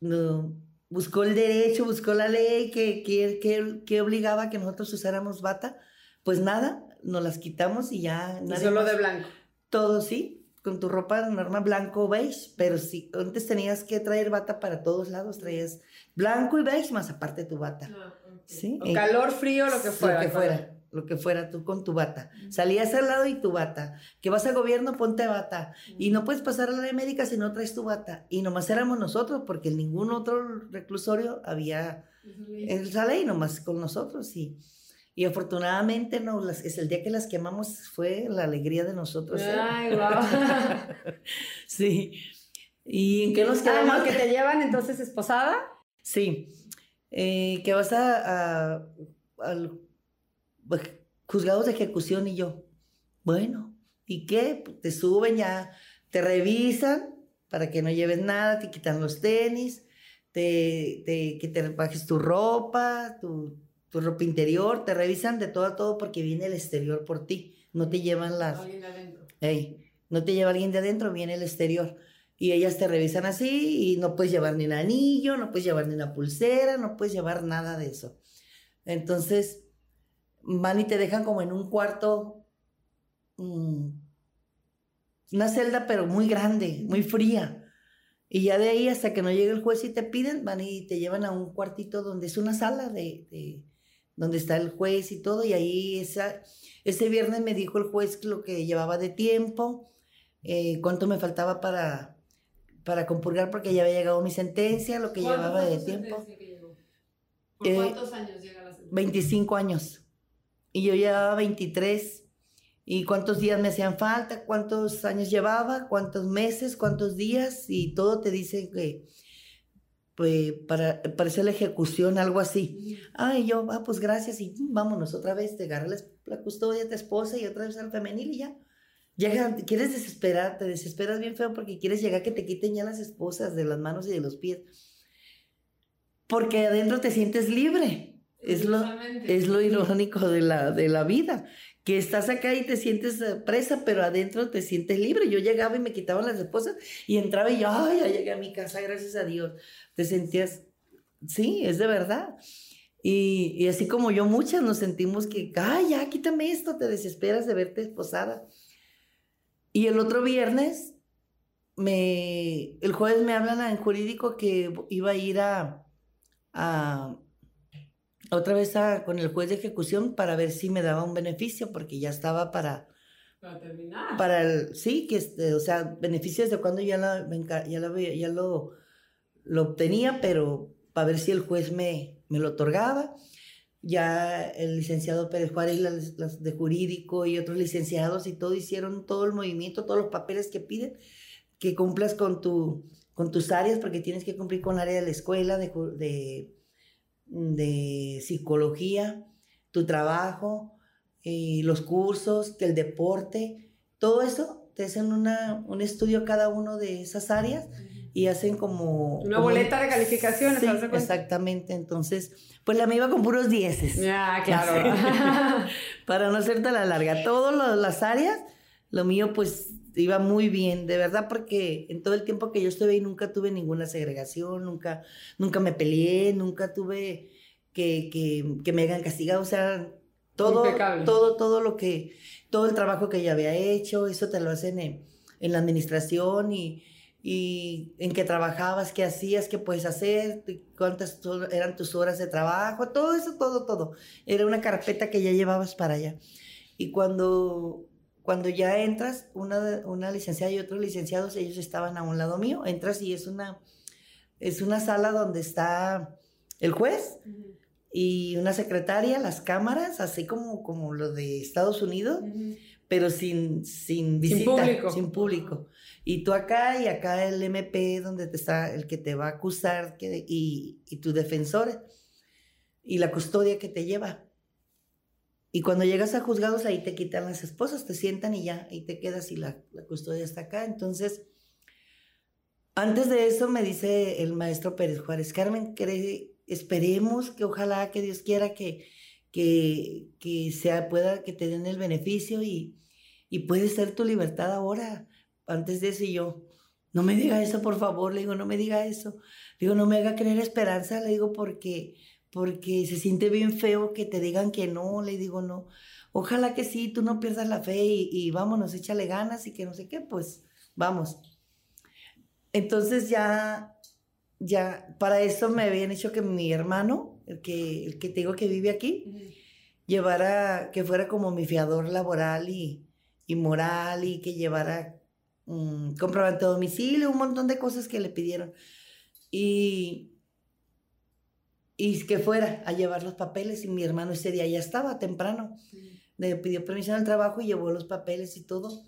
A: no, buscó el derecho, buscó la ley que, que, que, que obligaba a que nosotros usáramos bata, pues nada, nos las quitamos y ya
B: Y solo
A: más-
B: de blanco.
A: todo sí, con tu ropa normal blanco o beige, pero sí, antes tenías que traer bata para todos lados, traías blanco y beige más aparte tu bata. Sí,
B: O
A: eh,
B: calor, frío, lo que fuera.
A: Lo que fuera, lo que fuera tú con tu bata. Salías al lado y tu bata. Que vas al gobierno, ponte bata. Y no puedes pasar a la médica si no traes tu bata. Y nomás éramos nosotros, porque en ningún otro reclusorio había esa ley, nomás con nosotros. Y, y afortunadamente, no, las, es el día que las quemamos fue la alegría de nosotros. ¿eh?
B: Ay, wow.
A: Sí. ¿Y en qué nos
B: Ah,
A: quedamos?
B: que te llevan entonces esposada.
A: Sí. Eh, que vas a, a- al juzgados de ejecución y yo, bueno, ¿y qué? Pues, Te suben ya, te revisan para que no lleves nada, te quitan los tenis, te, te- que te bajes tu ropa, tu, tu ropa interior, te revisan de todo a todo porque viene el exterior por ti, no te llevan las...
B: Alguien adentro.
A: Ey, no te lleva alguien de adentro, viene el exterior. Y ellas te revisan así y no puedes llevar ni un anillo, no puedes llevar ni una pulsera, no puedes llevar nada de eso. Entonces, van y te dejan como en un cuarto, mm, una celda pero muy grande, muy fría. Y ya de ahí hasta que no llegue el juez y te piden, van y te llevan a un cuartito donde es una sala de, de- donde está el juez y todo. Y ahí esa, ese viernes me dijo el juez lo que llevaba de tiempo, eh, cuánto me faltaba para, para compurgar porque ya había llegado mi sentencia, lo que llevaba de tiempo.
B: ¿Por
A: Eh,
B: cuántos años llega la sentencia?
A: 25 años. Y yo llevaba 23. ¿Y cuántos días me hacían falta? ¿Cuántos años llevaba? ¿Cuántos meses? ¿Cuántos días? Y todo te dice que pues, para, para hacer la ejecución, algo así. Ay, yo, ah, pues gracias y vámonos otra vez, te agarra la, custodia de tu esposa y otra vez al femenil y ya. Llega, quieres desesperar, te desesperas bien feo porque quieres llegar que te quiten ya las esposas de las manos y de los pies. Porque adentro te sientes libre. Es lo, es lo irónico de la, de la vida, que estás acá y te sientes eh, presa, pero adentro te sientes libre. Yo llegaba y me quitaban las esposas y entraba y yo, ay, ya llegué a mi casa, gracias a Dios. Te sentías, sí, es de verdad. Y, y así como yo, muchas nos sentimos que, ay, ya, quítame esto, te desesperas de verte esposada. Y el otro viernes, me, el jueves me hablan en jurídico que iba a ir a, a otra vez a- con el juez de ejecución para ver si me daba un beneficio, porque ya estaba para,
B: Para terminar.
A: para el, sí, que este, o sea, beneficios de cuando ya, la, ya, la ve- ya lo, lo obtenía, pero para ver si el juez me, me lo otorgaba. Ya el licenciado Pérez Juárez, las, las de jurídico y otros licenciados y todo hicieron todo el movimiento, todos los papeles que piden, que cumplas con, tu, con tus áreas, porque tienes que cumplir con el área de la escuela, de, de, de psicología, tu trabajo, y los cursos, que el deporte, todo eso, te hacen una, un estudio cada uno de esas áreas y hacen como...
B: Una
A: como
B: boleta de calificaciones,
A: Sí, exactamente. Entonces, pues la me iba con puros dieces.
B: Ya, claro.
A: Para no hacerte la larga. Todas las áreas, lo mío, pues iba muy bien, de verdad, porque en todo el tiempo que yo estuve ahí nunca tuve ninguna segregación, nunca, nunca me peleé, nunca tuve que, que, que me hayan castigado, o sea, todo, todo, todo lo que, todo el trabajo que yo había hecho, eso te lo hacen en, en la administración y, y en qué trabajabas, qué hacías, qué puedes hacer, cuántas eran tus horas de trabajo, todo eso, todo, todo. Era una carpeta que ya llevabas para allá. Y cuando, cuando ya entras, una, una licenciada y otros licenciados, ellos estaban a un lado mío, entras y es una, es una sala donde está el juez y una secretaria, las cámaras, así como, como lo de Estados Unidos, pero sin, sin visita, sin público. Sin público. Y tú acá y acá el MP donde te está el que te va a acusar que, y, y tu defensor y la custodia que te lleva. Y cuando llegas a juzgados ahí te quitan las esposas, te sientan y ya, ahí te quedas y la, custodia está acá. Entonces, antes de eso me dice el maestro Pérez Juárez, Carmen, cree, esperemos que ojalá que Dios quiera que, que, que sea, pueda, que te den el beneficio y, y puede ser tu libertad ahora antes de eso yo, no me diga eso, por favor, le digo, no me diga eso. digo, no me haga creer esperanza, le digo, porque, porque se siente bien feo que te digan que no, le digo, no. Ojalá que sí, tú no pierdas la fe y, y vámonos, échale ganas y que no sé qué, pues vamos. Entonces ya, ya, para eso me habían hecho que mi hermano, el que, el que te digo que vive aquí, llevara, que fuera como mi fiador laboral y, y moral y que llevara um, comprobante de domicilio, un montón de cosas que le pidieron. Y, y que fuera a llevar los papeles y mi hermano ese día ya estaba temprano. Le pidió permiso al trabajo y llevó los papeles y todo.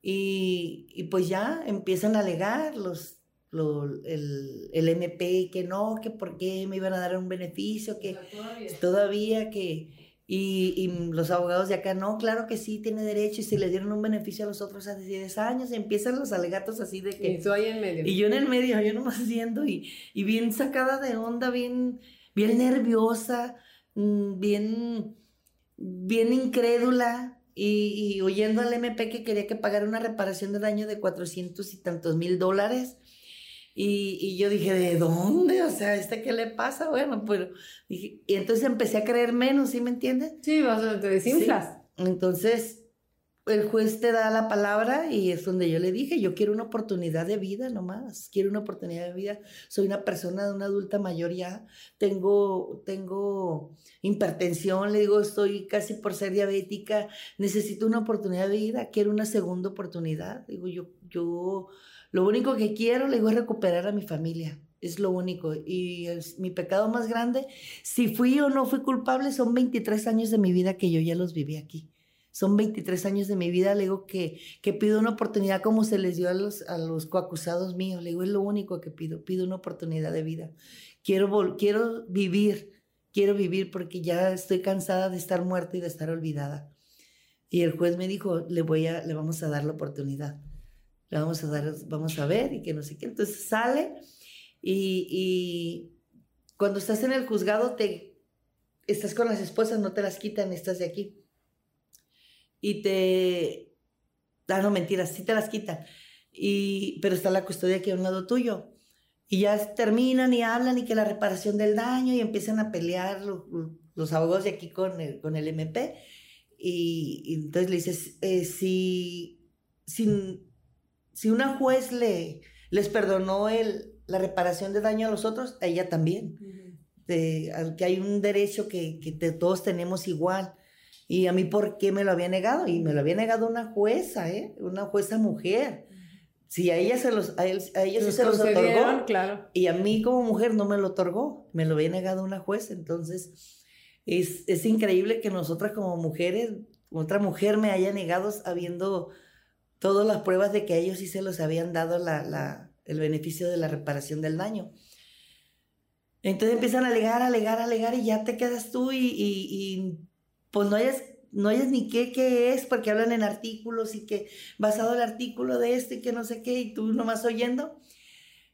A: Y, y pues ya empiezan a alegar los, el, el, MP que no, que por qué me iban a dar un beneficio, que todavía que, y, los abogados de acá, no, claro que sí, tiene derecho y se le dieron un beneficio a los otros hace 10 años y empiezan los alegatos así de que...
B: Y tú ahí en medio.
A: Y yo en el medio, yo nomás viendo y, y bien sacada de onda, bien, bien nerviosa, mm, bien, bien incrédula y, y oyendo al MP que quería que pagara una reparación de daño de 400 y tantos mil dólares y, y, yo dije, ¿de dónde? O sea, ¿este qué le pasa? Bueno, pues, y entonces empecé a creer menos, ¿sí me entiendes?
B: Sí, vas a te desinflas.
A: Entonces, el juez te da la palabra y es donde yo le dije, yo quiero una oportunidad de vida nomás, quiero una oportunidad de vida. Soy una persona de una adulta mayor ya, tengo, tengo hipertensión, le digo, estoy casi por ser diabética, necesito una oportunidad de vida, quiero una segunda oportunidad. Digo, yo, yo lo único que quiero, le digo, es recuperar a mi familia. Es lo único. Y es mi pecado más grande, si fui o no fui culpable, son 23 años de mi vida que yo ya los viví aquí. Son 23 años de mi vida, le digo que, que pido una oportunidad como se les dio a los, a los coacusados míos. Le digo, es lo único que pido, pido una oportunidad de vida. Quiero, quiero vivir, quiero vivir porque ya estoy cansada de estar muerta y de estar olvidada. Y el juez me dijo, le, voy a, le vamos a dar la oportunidad le vamos a dar, vamos a ver y que no sé qué. Entonces sale y, y cuando estás en el juzgado te estás con las esposas, no te las quitan, estás de aquí. Y te... Ah, no, mentiras, sí te las quitan. Y, pero está la custodia aquí a un lado tuyo. Y ya terminan y hablan y que la reparación del daño y empiezan a pelear los, abogados de aquí con el, con el MP. Y, entonces le dices, eh, si, si si una juez le, les perdonó el, la reparación de daño a los otros, a ella también. que hay un derecho que, que todos tenemos igual. Y a mí, ¿por qué me lo había negado? Y me lo había negado una jueza, ¿eh? Una jueza mujer. Si a ella se los, a, él, a ella se los otorgó.
B: Claro.
A: Y a mí como mujer no me lo otorgó. Me lo había negado una jueza. Entonces, es, es increíble que nosotras como mujeres, otra mujer me haya negado habiendo todas las pruebas de que a ellos sí se los habían dado la, el beneficio de la reparación del daño. Entonces empiezan a alegar, alegar, alegar y ya te quedas tú y, y, pues no hayas, no hayas ni qué, qué es, porque hablan en artículos y que basado el artículo de este y que no sé qué, y tú nomás oyendo.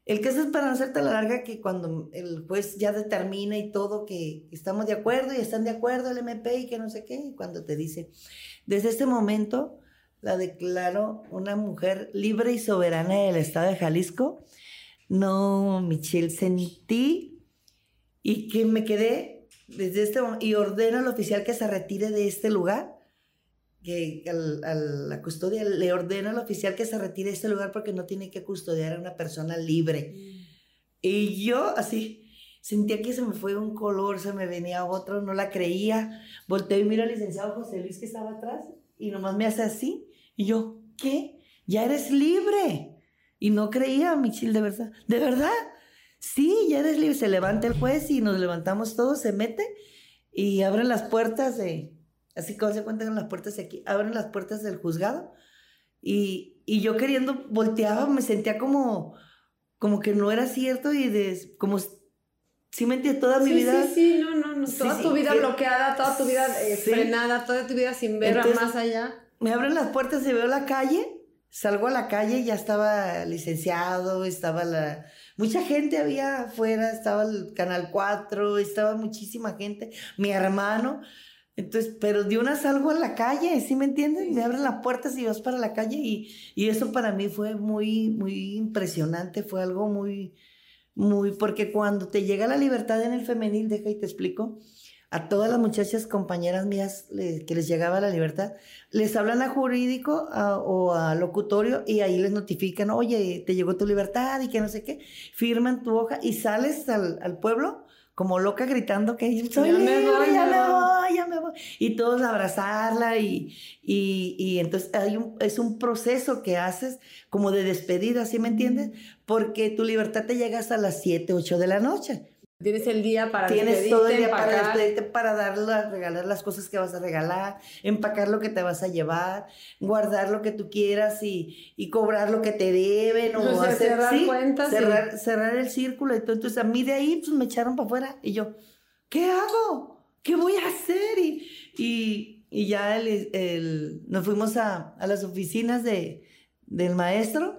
A: El caso es para no hacerte la larga que cuando el juez ya determina y todo que estamos de acuerdo y están de acuerdo el MP y que no sé qué, y cuando te dice, desde este momento la declaro una mujer libre y soberana del estado de Jalisco. No, Michelle, sentí y que me quedé desde este y ordeno al oficial que se retire de este lugar que a la custodia le ordeno al oficial que se retire de este lugar porque no tiene que custodiar a una persona libre. Mm. Y yo así sentía que se me fue un color, se me venía otro, no la creía. Volteo y miro al licenciado José Luis que estaba atrás y nomás me hace así. Y yo, ¿qué? Ya eres libre. Y no creía, Michil, de verdad. ¿De verdad? Sí, ya eres libre. Se levanta el juez y nos levantamos todos, se mete y abren las puertas de, así como se cuentan las puertas de aquí, abren las puertas del juzgado y, y yo queriendo, volteaba, me sentía como, como que no era cierto y de, como, ¿sí me entiendes? Toda mi vida.
B: Sí, sí, no, no, no. toda tu vida bloqueada, toda tu vida eh, frenada, toda tu vida sin ver más allá.
A: Me abren las puertas y veo la calle, salgo a la calle, ya estaba licenciado, estaba la... Mucha gente había afuera, estaba el Canal 4, estaba muchísima gente, mi hermano. Entonces, pero de una salgo a la calle, ¿sí me entienden? Me abren las puertas y vas para la calle y, y eso para mí fue muy, muy impresionante, fue algo muy, muy, porque cuando te llega la libertad en el femenil, deja y te explico, a todas las muchachas compañeras mías que les llegaba la libertad, les hablan a jurídico o a locutorio y ahí les notifican, oye, te llegó tu libertad y que no sé qué, firman tu hoja y sales al, al pueblo como loca gritando que soy ya me voy, ya me voy, ya me voy. Y todos abrazarla y, y, entonces hay un, es un proceso que haces como de despedida, ¿sí me entiendes? Porque tu libertad te llega hasta las 7, 8 de la noche.
B: Tienes el día para
A: Tienes todo el día para despedirte, para darle, regalar las cosas que vas a regalar, empacar lo que te vas a llevar, guardar lo que tú quieras y, y cobrar lo que te deben o, hacer cerrar cuentas. Cerrar, cerrar el círculo. Y todo. Entonces a mí de ahí pues, me echaron para afuera y yo, ¿qué hago? ¿Qué voy a hacer? Y, y, y ya el, el, nos fuimos a, a las oficinas de, del maestro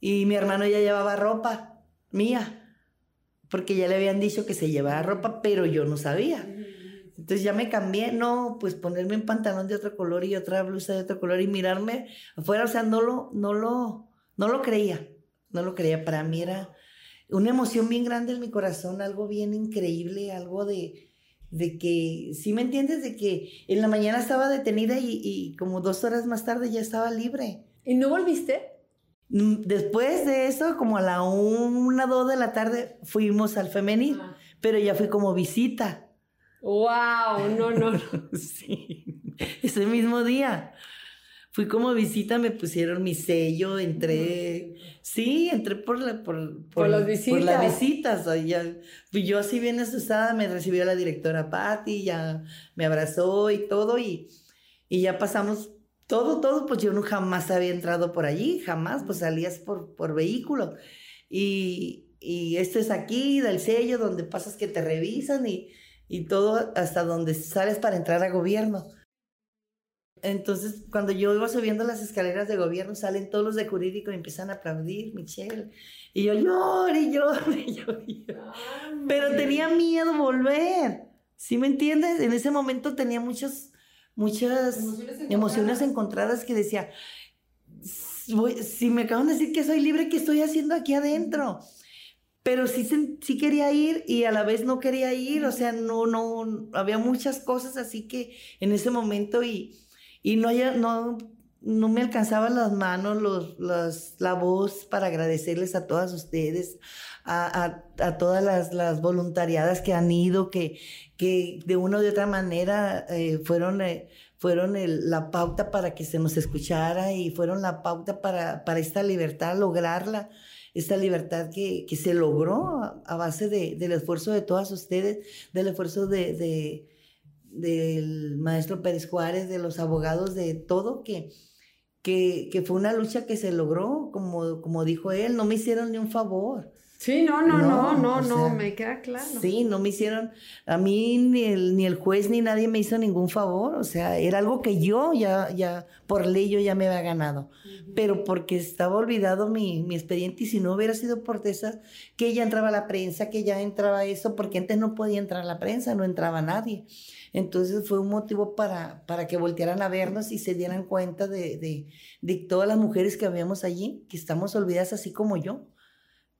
A: y mi hermano ya llevaba ropa mía porque ya le habían dicho que se llevaba ropa, pero yo no sabía. Entonces ya me cambié, no, pues ponerme un pantalón de otro color y otra blusa de otro color y mirarme afuera, o sea, no lo, no lo, no lo creía, no lo creía. Para mí era una emoción bien grande en mi corazón, algo bien increíble, algo de, de que, ¿sí me entiendes? De que en la mañana estaba detenida y, y como dos horas más tarde ya estaba libre.
B: ¿Y no volviste?
A: Mm, después de eso, como a la una, dos de la tarde, fuimos al femenil, pero ya fui como visita.
B: ¡Wow! No, no, no.
A: sí, ese mismo día. Fui como visita, me pusieron mi sello, entré, sí, entré por la, por,
B: por, las visitas.
A: Por las visitas. Pues yo así bien asustada, me recibió la directora Patti, ya me abrazó y todo, y, y ya pasamos todo, todo, pues yo no jamás había entrado por allí, jamás, pues salías por, por vehículo. Y, y esto es aquí, del sello, donde pasas que te revisan y, y todo hasta donde sales para entrar a gobierno. Entonces, cuando yo iba subiendo las escaleras de gobierno, salen todos los de jurídico y empiezan a aplaudir, Michelle. Y yo lloro y lloro y lloro. Pero tenía miedo volver. ¿Sí me entiendes? En ese momento tenía muchos muchas emociones encontradas, que decía, si me acaban de decir que soy libre, ¿qué estoy haciendo aquí adentro? Pero sí, sí quería ir y a la vez no quería ir, o sea, no, no, había muchas cosas así que en ese momento y, y no, no, no me alcanzaban las manos, los, la voz para agradecerles a todas ustedes, a, a, todas las, las, voluntariadas que han ido, que, que de una u otra manera eh, fueron, eh, fueron la pauta para que se nos escuchara y fueron la pauta para, para esta libertad, lograrla, esta libertad que, que se logró a, base de, del esfuerzo de todas ustedes, del esfuerzo de, de, del maestro Pérez Juárez, de los abogados, de todo, que, que, que fue una lucha que se logró, como, como dijo él, no me hicieron ni un favor
B: Sí, no, no, no, no, no, me queda claro.
A: Sí, no me hicieron, a mí ni el, ni el juez ni nadie me hizo ningún favor, o sea, era algo que yo ya, ya, por ley yo ya me había ganado, pero porque estaba olvidado mi, mi, expediente y si no hubiera sido por esa, que ya entraba la prensa, que ya entraba eso, porque antes no podía entrar la prensa, no entraba nadie. Entonces fue un motivo para, para que voltearan a vernos y se dieran cuenta de, de, de todas las mujeres que habíamos allí, que estamos olvidadas así como yo.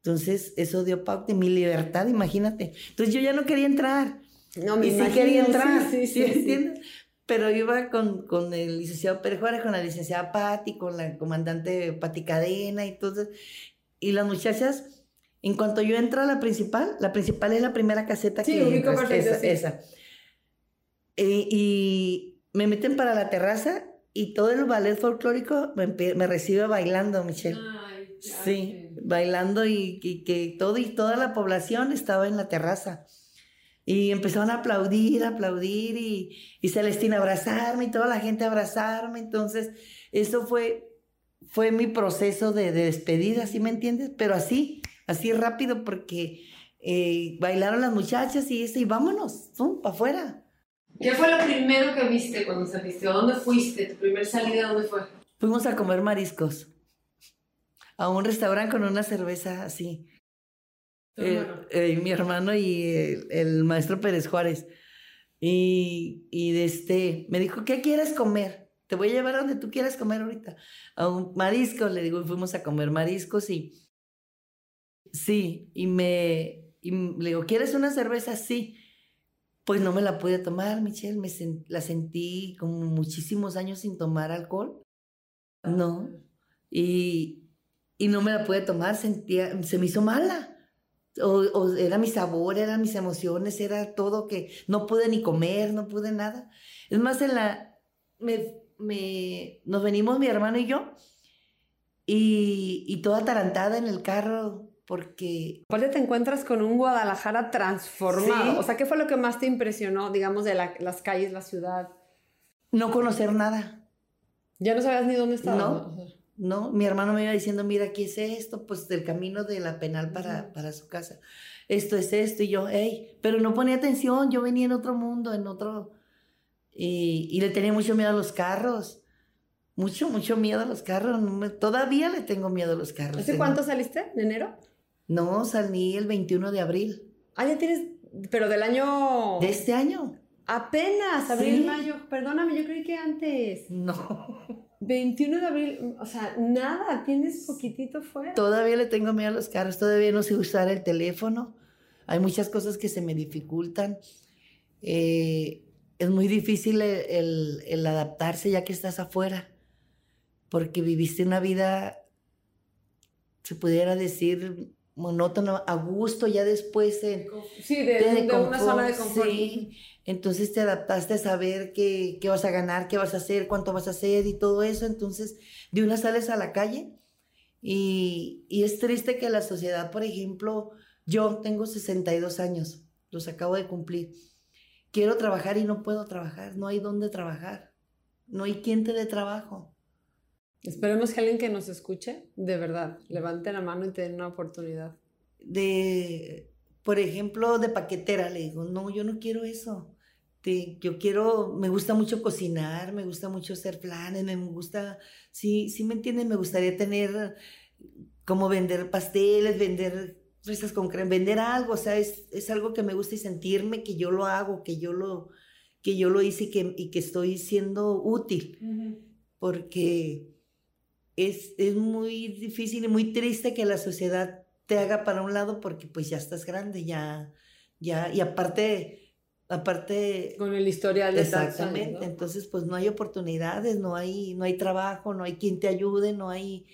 A: Entonces, eso dio pauta mi libertad, imagínate. Entonces, yo ya no quería entrar. No, me y sí quería entrar, sí, sí, ¿entiendes? Pero iba con, con, el licenciado Pérez Juárez, con la licenciada Patti, con la comandante Pati Cadena y todo. Y las muchachas, en cuanto yo entro a la principal, la principal es la primera caseta que ubico esa, esa. Eh, y me meten para la terraza y todo el ballet folclórico me, me recibe bailando, Michelle. Ay, sí bailando y, que todo y toda la población estaba en la terraza. Y empezaron a aplaudir, a aplaudir y, y Celestina abrazarme y toda la gente a abrazarme. Entonces, eso fue, fue mi proceso de, despedida, ¿sí me entiendes? Pero así, así rápido porque eh, bailaron las muchachas y eso, y vámonos, para afuera.
B: ¿Qué fue lo primero que viste cuando saliste? ¿A dónde fuiste? ¿Tu primer salida dónde fue?
A: Fuimos a comer mariscos a un restaurante con una cerveza así. Eh, eh, mi hermano y el, maestro Pérez Juárez. Y, y de este, me dijo, ¿qué quieres comer? Te voy a llevar a donde tú quieras comer ahorita. A un marisco, le digo, y fuimos a comer mariscos y... Sí, y me... Y le digo, ¿quieres una cerveza? Sí. Pues no me la pude tomar, Michelle. Me la sentí como muchísimos años sin tomar alcohol. No. Y, y no me la pude tomar, sentía, se me hizo mala. O, era mi sabor, eran mis emociones, era todo que no pude ni comer, no pude nada. Es más, en la, me, me, nos venimos mi hermano y yo, y, y toda atarantada en el carro, porque...
B: Aparte te encuentras con un Guadalajara transformado. O sea, ¿qué fue lo que más te impresionó, digamos, de las calles, la ciudad?
A: No conocer nada.
B: ¿Ya no sabías ni dónde estaba?
A: No. ¿No? Mi hermano me iba diciendo, mira, ¿qué es esto? Pues del camino de la penal para, para su casa. Esto es esto. Y yo, hey, pero no ponía atención, yo venía en otro mundo, en otro... Y, y le tenía mucho miedo a los carros. Mucho, mucho miedo a los carros. todavía le tengo miedo a los carros.
B: ¿Hace cuánto saliste? ¿De enero?
A: No, salí el 21 de abril.
B: Ah, ya tienes... Pero del año...
A: De este año.
B: Apenas, abril, mayo. Perdóname, yo creí que antes.
A: No.
B: 21 de abril, o sea, nada, tienes poquitito fuera.
A: Todavía le tengo miedo a los carros, todavía no sé usar el teléfono. Hay muchas cosas que se me dificultan. Eh, es muy difícil el, el, adaptarse ya que estás afuera, porque viviste una vida, se pudiera decir, monótono, a gusto, ya después
B: de, sí, de, una zona de confort.
A: Sí, entonces te adaptaste a saber qué, qué, vas a ganar, qué vas a hacer, cuánto vas a hacer y todo eso. Entonces, de una sales a la calle y, y es triste que la sociedad, por ejemplo, yo tengo 62 años, los acabo de cumplir. Quiero trabajar y no puedo trabajar, no hay dónde trabajar, no hay quien te dé trabajo.
B: Esperemos que alguien que nos escuche, de verdad, levante la mano y te den una oportunidad.
A: De, por ejemplo, de paquetera, le digo, no, yo no quiero eso yo quiero, me gusta mucho cocinar, me gusta mucho hacer planes, me gusta, sí, sí me entienden, me gustaría tener como vender pasteles, vender fresas con crema, vender algo, o sea, es, es, algo que me gusta y sentirme que yo lo hago, que yo lo, que yo lo hice y que, y que estoy siendo útil, porque es, es muy difícil y muy triste que la sociedad te haga para un lado porque pues ya estás grande, ya, ya, y aparte aparte
B: con el historial de
A: exactamente entonces pues no hay oportunidades no hay no hay trabajo no hay quien te ayude no hay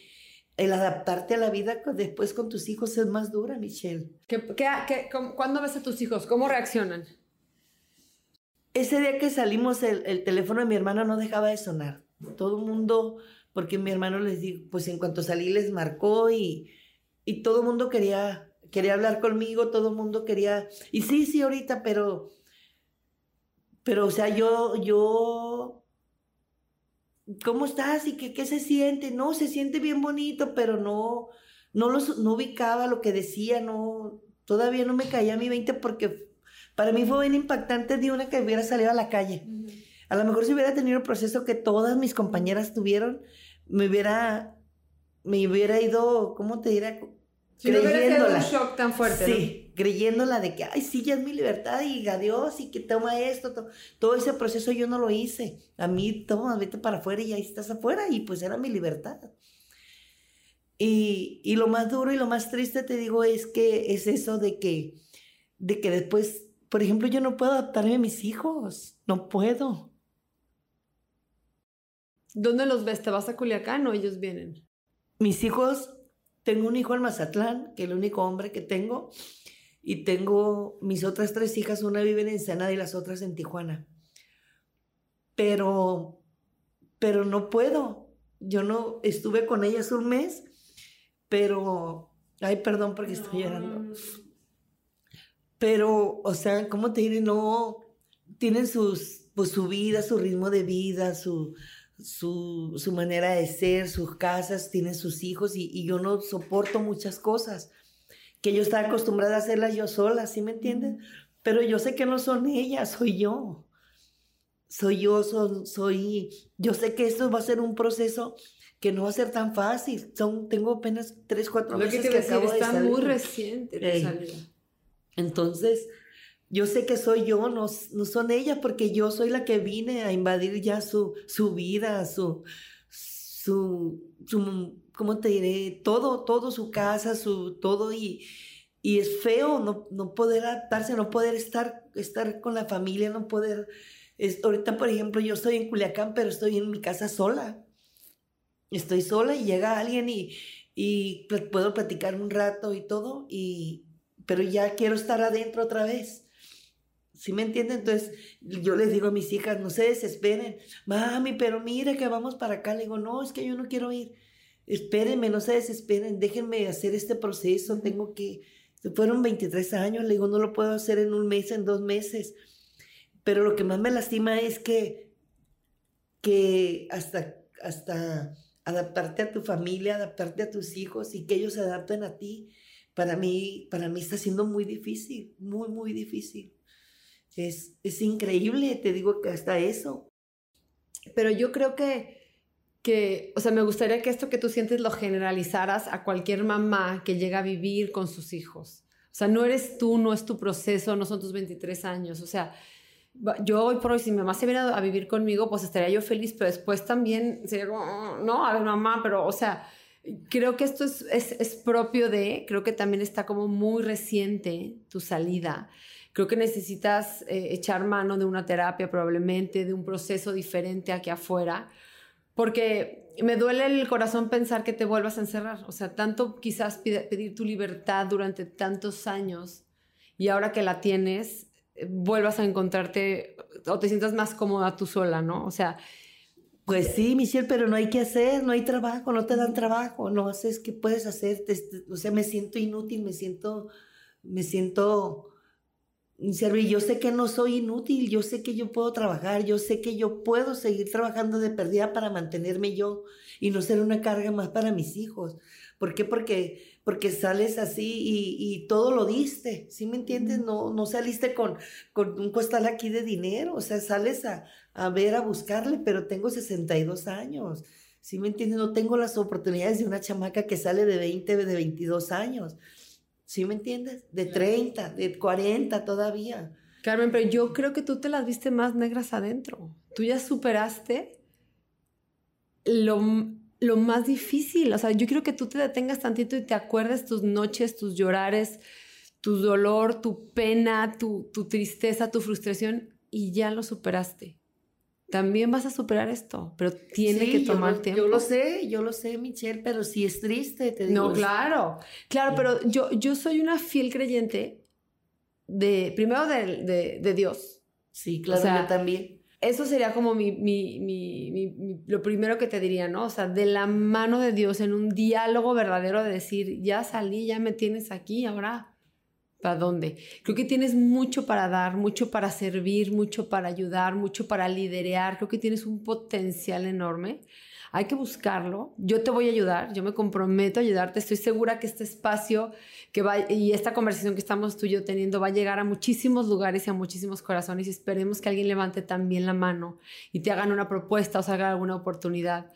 A: el adaptarte a la vida después con tus hijos es más dura Michelle.
B: ¿Qué, qué, cuándo ves a tus hijos cómo reaccionan
A: ese día que salimos el, el teléfono de mi hermano no dejaba de sonar. Todo el mundo porque mi hermano les dijo pues en cuanto salí les marcó y y todo el mundo quería quería hablar conmigo todo el mundo quería y sí sí ahorita pero pero, o sea, yo, yo, ¿cómo estás? ¿Y qué, qué se siente? No, se siente bien bonito, pero no, no, los, no ubicaba lo que decía, no, todavía no me caía a mi 20 porque para mí fue bien impactante de una que hubiera salido a la calle. A lo mejor si hubiera tenido el proceso que todas mis compañeras tuvieron, me hubiera, me hubiera ido, ¿cómo te diré?
B: Si no creyéndola. un shock tan fuerte.
A: Sí, creyéndola de que, ay, sí, ya es mi libertad y adiós y que toma esto. Todo, ese proceso yo no lo hice. A mí, toma, vete para afuera y ahí estás afuera y pues era mi libertad. Y, y, lo más duro y lo más triste, te digo, es que es eso de que, de que después, por ejemplo, yo no puedo adaptarme a mis hijos. No puedo.
B: ¿Dónde los ves? ¿Te vas a Culiacán o ellos vienen?
A: Mis hijos tengo un hijo en Mazatlán, que es el único hombre que tengo, y tengo mis otras tres hijas, una vive en Ensenada y las otras en Tijuana. Pero, pero no puedo. Yo no estuve con ellas un mes, pero, ay, perdón porque estoy llorando. Pero, o sea, ¿cómo te diré? No, tienen sus, pues, su vida, su ritmo de vida, su, su, manera de ser, sus casas, tienen sus hijos y, yo no soporto muchas cosas que yo estaba acostumbrada a hacerlas yo sola, ¿sí me entienden? Pero yo sé que no son ellas, soy yo. Soy yo, soy, yo sé que esto va a ser un proceso que no va a ser tan fácil. Son, tengo apenas tres, cuatro meses que, acabo
B: está muy reciente
A: Entonces, yo sé que soy yo, no, no, son ellas, porque yo soy la que vine a invadir ya su, su vida, su, su, su, ¿cómo te diré? Todo, todo, su casa, su, todo, y, y es feo no, no poder adaptarse, no poder estar, estar con la familia, no poder... Es, ahorita, por ejemplo, yo estoy en Culiacán, pero estoy en mi casa sola. Estoy sola y llega alguien y, y puedo platicar un rato y todo, y, pero ya quiero estar adentro otra vez. ¿Sí me entienden? Entonces yo les digo a mis hijas, no se desesperen. Mami, pero mire que vamos para acá. Le digo, no, es que yo no quiero ir. Espérenme, no se desesperen, déjenme hacer este proceso. Tengo que, fueron 23 años, le digo, no lo puedo hacer en un mes, en dos meses. Pero lo que más me lastima es que, que hasta, hasta adaptarte a tu familia, adaptarte a tus hijos y que ellos se adapten a ti, para mí, para mí está siendo muy difícil, muy, muy difícil. Es, es increíble, te digo que hasta eso.
B: Pero yo creo que, que, o sea, me gustaría que esto que tú sientes lo generalizaras a cualquier mamá que llega a vivir con sus hijos. O sea, no eres tú, no es tu proceso, no son tus 23 años. O sea, yo hoy por hoy, si mi mamá se viera a vivir conmigo, pues estaría yo feliz, pero después también sería como, oh, no, a ver, mamá, pero, o sea, creo que esto es, es, es propio de, creo que también está como muy reciente tu salida. Creo que necesitas eh, echar mano de una terapia probablemente, de un proceso diferente aquí afuera, porque me duele el corazón pensar que te vuelvas a encerrar. O sea, tanto quizás pedir tu libertad durante tantos años y ahora que la tienes, eh, vuelvas a encontrarte o te sientas más cómoda tú sola, ¿no? O sea...
A: Pues sí, Michelle, pero no hay que hacer, no hay trabajo, no te dan trabajo, no haces, ¿qué puedes hacer? o sea, me siento inútil, me siento, me siento yo sé que no soy inútil, yo sé que yo puedo trabajar, yo sé que yo puedo seguir trabajando de perdida para mantenerme yo y no ser una carga más para mis hijos. ¿Por qué? Porque, porque sales así y, todo lo diste, ¿sí me entiendes? No, no saliste con, con un costal aquí de dinero, o sea, sales a, a ver, a buscarle, pero tengo 62 años, ¿sí me entiendes? No tengo las oportunidades de una chamaca que sale de 20, de 22 años. ¿Sí me entiendes? De 30, de 40 todavía.
B: Carmen, pero yo creo que tú te las viste más negras adentro. Tú ya superaste lo, lo más difícil. O sea, yo quiero que tú te detengas tantito y te acuerdes tus noches, tus llorares, tu dolor, tu pena, tu, tu tristeza, tu frustración y ya lo superaste también vas a superar esto, pero tiene que tomar tiempo.
A: Yo lo sé, yo lo sé, Michelle, pero si es triste, te
B: digo. No, claro, claro, pero yo, yo soy una fiel creyente de, primero de, de, Dios.
A: Sí, claro, yo también.
B: Eso sería como mi, mi, mi, lo primero que te diría, ¿no? O sea, de la mano de Dios, en un diálogo verdadero de decir, ya salí, ya me tienes aquí, ahora ¿Para dónde? Creo que tienes mucho para dar, mucho para servir, mucho para ayudar, mucho para liderar. Creo que tienes un potencial enorme. Hay que buscarlo. Yo te voy a ayudar, yo me comprometo a ayudarte. Estoy segura que este espacio que va y esta conversación que estamos tú y yo teniendo va a llegar a muchísimos lugares y a muchísimos corazones y esperemos que alguien levante también la mano y te hagan una propuesta o salga alguna oportunidad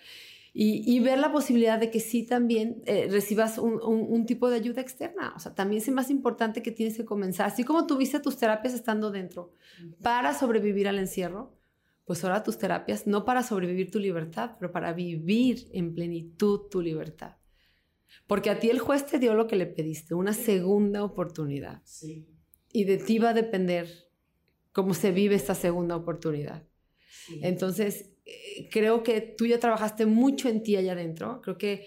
B: y, ver la posibilidad de que sí también eh, recibas un, tipo de ayuda externa. O sea, también es más importante que tienes que comenzar, así como tuviste tus terapias estando dentro para sobrevivir al encierro, pues ahora tus terapias no para sobrevivir tu libertad, pero para vivir en plenitud tu libertad. Porque a ti el juez te dio lo que le pediste, una segunda oportunidad. Sí. Y de ti va a depender cómo se vive esta segunda oportunidad. Entonces, eh, creo que tú ya trabajaste mucho en ti allá adentro. Creo que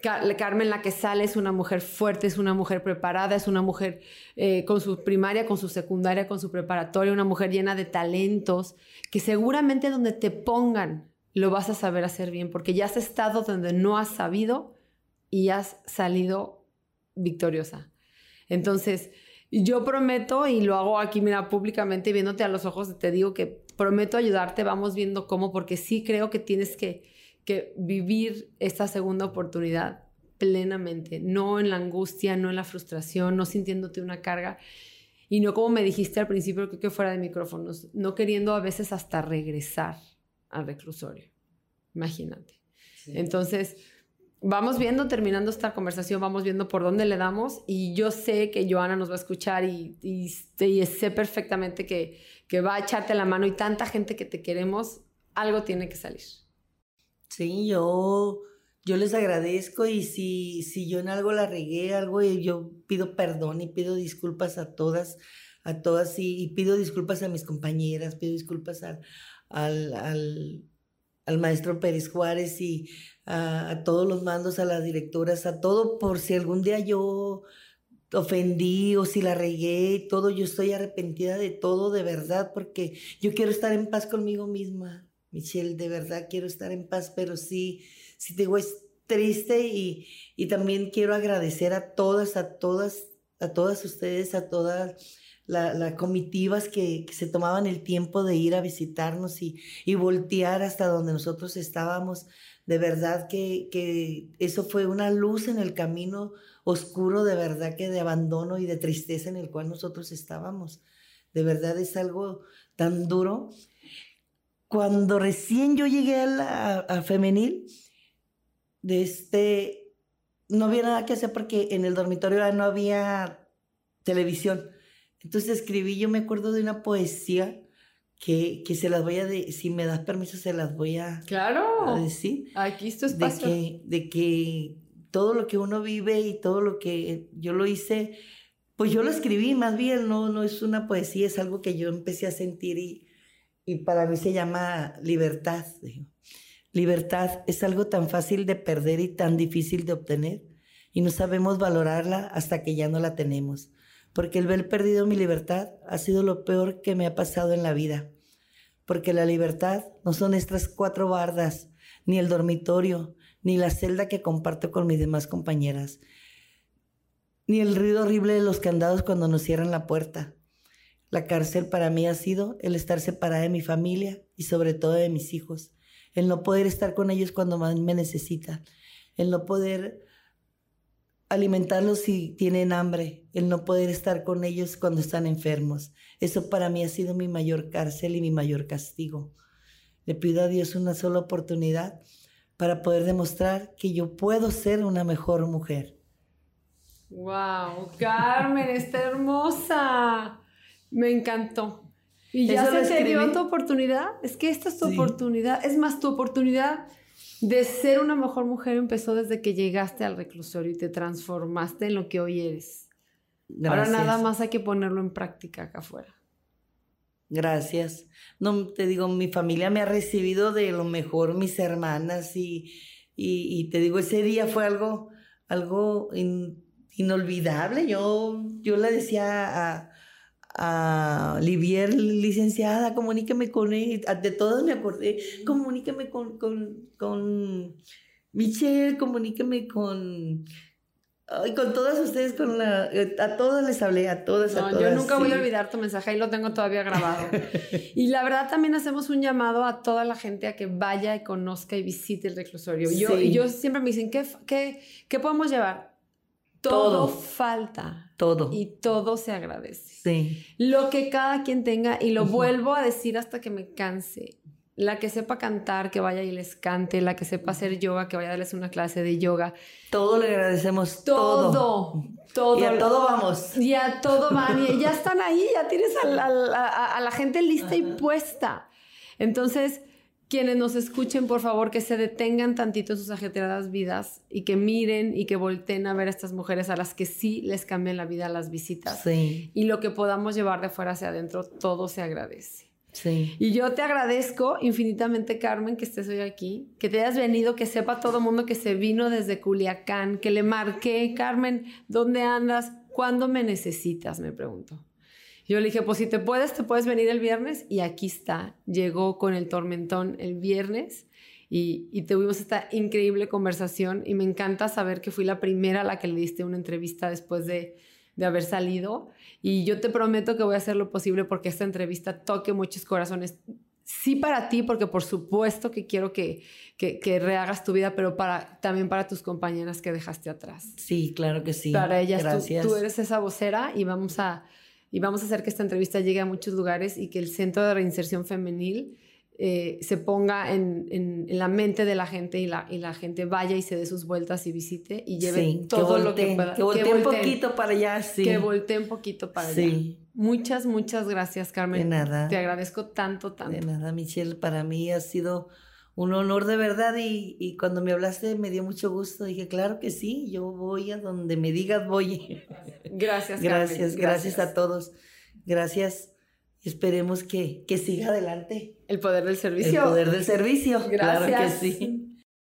B: Carmen, la que sale, es una mujer fuerte, es una mujer preparada, es una mujer eh, con su primaria, con su secundaria, con su preparatoria, una mujer llena de talentos, que seguramente donde te pongan lo vas a saber hacer bien, porque ya has estado donde no has sabido y has salido victoriosa. Entonces, yo prometo, y lo hago aquí, mira, públicamente, viéndote a los ojos, te digo que prometo ayudarte, vamos viendo cómo, porque sí creo que tienes que, que vivir esta segunda oportunidad plenamente, no en la angustia, no en la frustración, no sintiéndote una carga y no como me dijiste al principio, creo que fuera de micrófonos, no queriendo a veces hasta regresar al reclusorio. Imagínate. Entonces, vamos viendo, terminando esta conversación, vamos viendo por dónde le damos y yo sé que Joana nos va a escuchar y, y, sé perfectamente que, que, va a echarte la mano y tanta gente que te queremos, algo tiene que salir.
A: Sí, yo, yo les agradezco y si, si yo en algo la regué, algo, yo pido perdón y pido disculpas a todas, a todas y, pido disculpas a mis compañeras, pido disculpas al, al, al maestro Pérez Juárez y a, todos los mandos, a las directoras, a todo, por si algún día yo ofendí o si la regué, todo, yo estoy arrepentida de todo, de verdad, porque yo quiero estar en paz conmigo misma, Michelle, de verdad quiero estar en paz, pero sí, sí te digo, es triste y, y también quiero agradecer a todas, a todas, a todas ustedes, a todas las comitivas que, se tomaban el tiempo de ir a visitarnos y, y voltear hasta donde nosotros estábamos. De verdad que, eso fue una luz en el camino oscuro, de verdad que de abandono y de tristeza en el cual nosotros estábamos. De verdad es algo tan duro. Cuando recién yo llegué a, femenil, de este, no había nada que hacer porque en el dormitorio no había televisión. Entonces escribí, yo me acuerdo de una poesía que, que, se las voy a, de, si me das permiso, se las voy a,
B: claro.
A: decir.
B: Aquí está espacio.
A: De que, de que todo lo que uno vive y todo lo que yo lo hice, pues yo lo escribí, más bien no, no es una poesía, es algo que yo empecé a sentir y, y para mí se llama libertad. Libertad es algo tan fácil de perder y tan difícil de obtener y no sabemos valorarla hasta que ya no la tenemos porque el ver perdido mi libertad ha sido lo peor que me ha pasado en la vida, porque la libertad no son estas cuatro bardas, ni el dormitorio, ni la celda que comparto con mis demás compañeras, ni el ruido horrible de los candados cuando nos cierran la puerta. La cárcel para mí ha sido el estar separada de mi familia y sobre todo de mis hijos, el no poder estar con ellos cuando más me necesitan, el no poder alimentarlos si tienen hambre, el no poder estar con ellos cuando están enfermos. Eso para mí ha sido mi mayor cárcel y mi mayor castigo. Le pido a Dios una sola oportunidad para poder demostrar que yo puedo ser una mejor mujer.
B: ¡Wow! Carmen, está hermosa. Me encantó. ¿Y ya se te dio tu oportunidad? Es que esta es tu oportunidad. Es más, tu oportunidad de ser una mejor mujer empezó desde que llegaste al reclusorio y te transformaste en lo que hoy eres. Ahora nada más hay que ponerlo en práctica acá afuera.
A: Gracias. No, te digo, mi familia me ha recibido de lo mejor, mis hermanas, y, y, te digo, ese día fue algo, algo inolvidable. Yo, yo le decía a, a Livier, licenciada, comuníqueme con él, de todos me acordé, comuníqueme con, con, con Michelle, comuníqueme con Ay, con todas ustedes, con la, eh, a todas les hablé, a todas, a
B: No,
A: todas.
B: yo nunca voy a olvidar tu mensaje, ahí lo tengo todavía grabado. y la verdad también hacemos un llamado a toda la gente a que vaya y conozca y visite el reclusorio. Yo,
A: Sí.
B: y yo siempre me dicen, ¿qué, qué, qué podemos llevar? Todo,
A: Todo.
B: falta
A: Todo.
B: y todo se agradece.
A: Sí,
B: Lo que cada quien tenga, y lo vuelvo a decir hasta que me canse. La que sepa cantar, que vaya y les cante. La que sepa hacer yoga, que vaya a darles una clase de yoga.
A: todo le agradecemos. Todo.
B: Todo, todo.
A: Y a todo vamos.
B: Y a todo van. Y ya están ahí, ya tienes a la, a- la gente lista y puesta. Entonces, quienes nos escuchen, por favor, que se detengan tantito en sus ajetreadas vidas y que miren y que volteen a ver a estas mujeres a las que sí les cambian la vida las visitas.
A: Sí,
B: Y lo que podamos llevar de fuera hacia adentro, todo se agradece. Y yo te agradezco infinitamente, Carmen, que estés hoy aquí, que te hayas venido, que sepa todo el mundo que se vino desde Culiacán, que le marqué, Carmen, ¿dónde andas? ¿Cuándo me necesitas? Me preguntó. Yo le dije, pues si te puedes, te puedes venir el viernes. Y aquí está. Llegó con el tormentón el viernes y, y tuvimos esta increíble conversación. Y me encanta saber que fui la primera a la que le diste una entrevista después de, de haber salido. Y yo te prometo que voy a hacer lo posible porque esta entrevista toque muchos corazones. Sí para ti, porque por supuesto que quiero que, que, que rehagas tu vida, pero para, también para tus compañeras que dejaste atrás.
A: Sí, claro que sí.
B: Para ellas, tú,
A: Gracias.
B: tú eres esa vocera y vamos, a, y vamos a hacer que esta entrevista llegue a muchos lugares y que el Centro de Reinserción Femenil eh, se ponga en, en- en la mente de la gente y la, y la gente vaya y se dé sus vueltas y visite y lleve
A: Sí,
B: todo
A: que
B: lo que pueda.
A: Que volteen un poquito para allá, sí.
B: Que volteen poquito para allá.
A: Sí.
B: Muchas, muchas gracias, Carmen.
A: De nada.
B: Te agradezco tanto, tanto.
A: De nada, Michelle, para mí ha sido un honor de verdad y, y cuando me hablaste me dio mucho gusto. Dije, claro que sí, yo voy a donde me digas voy.
B: Gracias, Carmen.
A: Gracias, gracias a todos. Gracias. Esperemos que, que siga adelante
B: El poder del
A: el
B: servicio.
A: poder del servicio.
B: Gracias.
A: Claro que sí.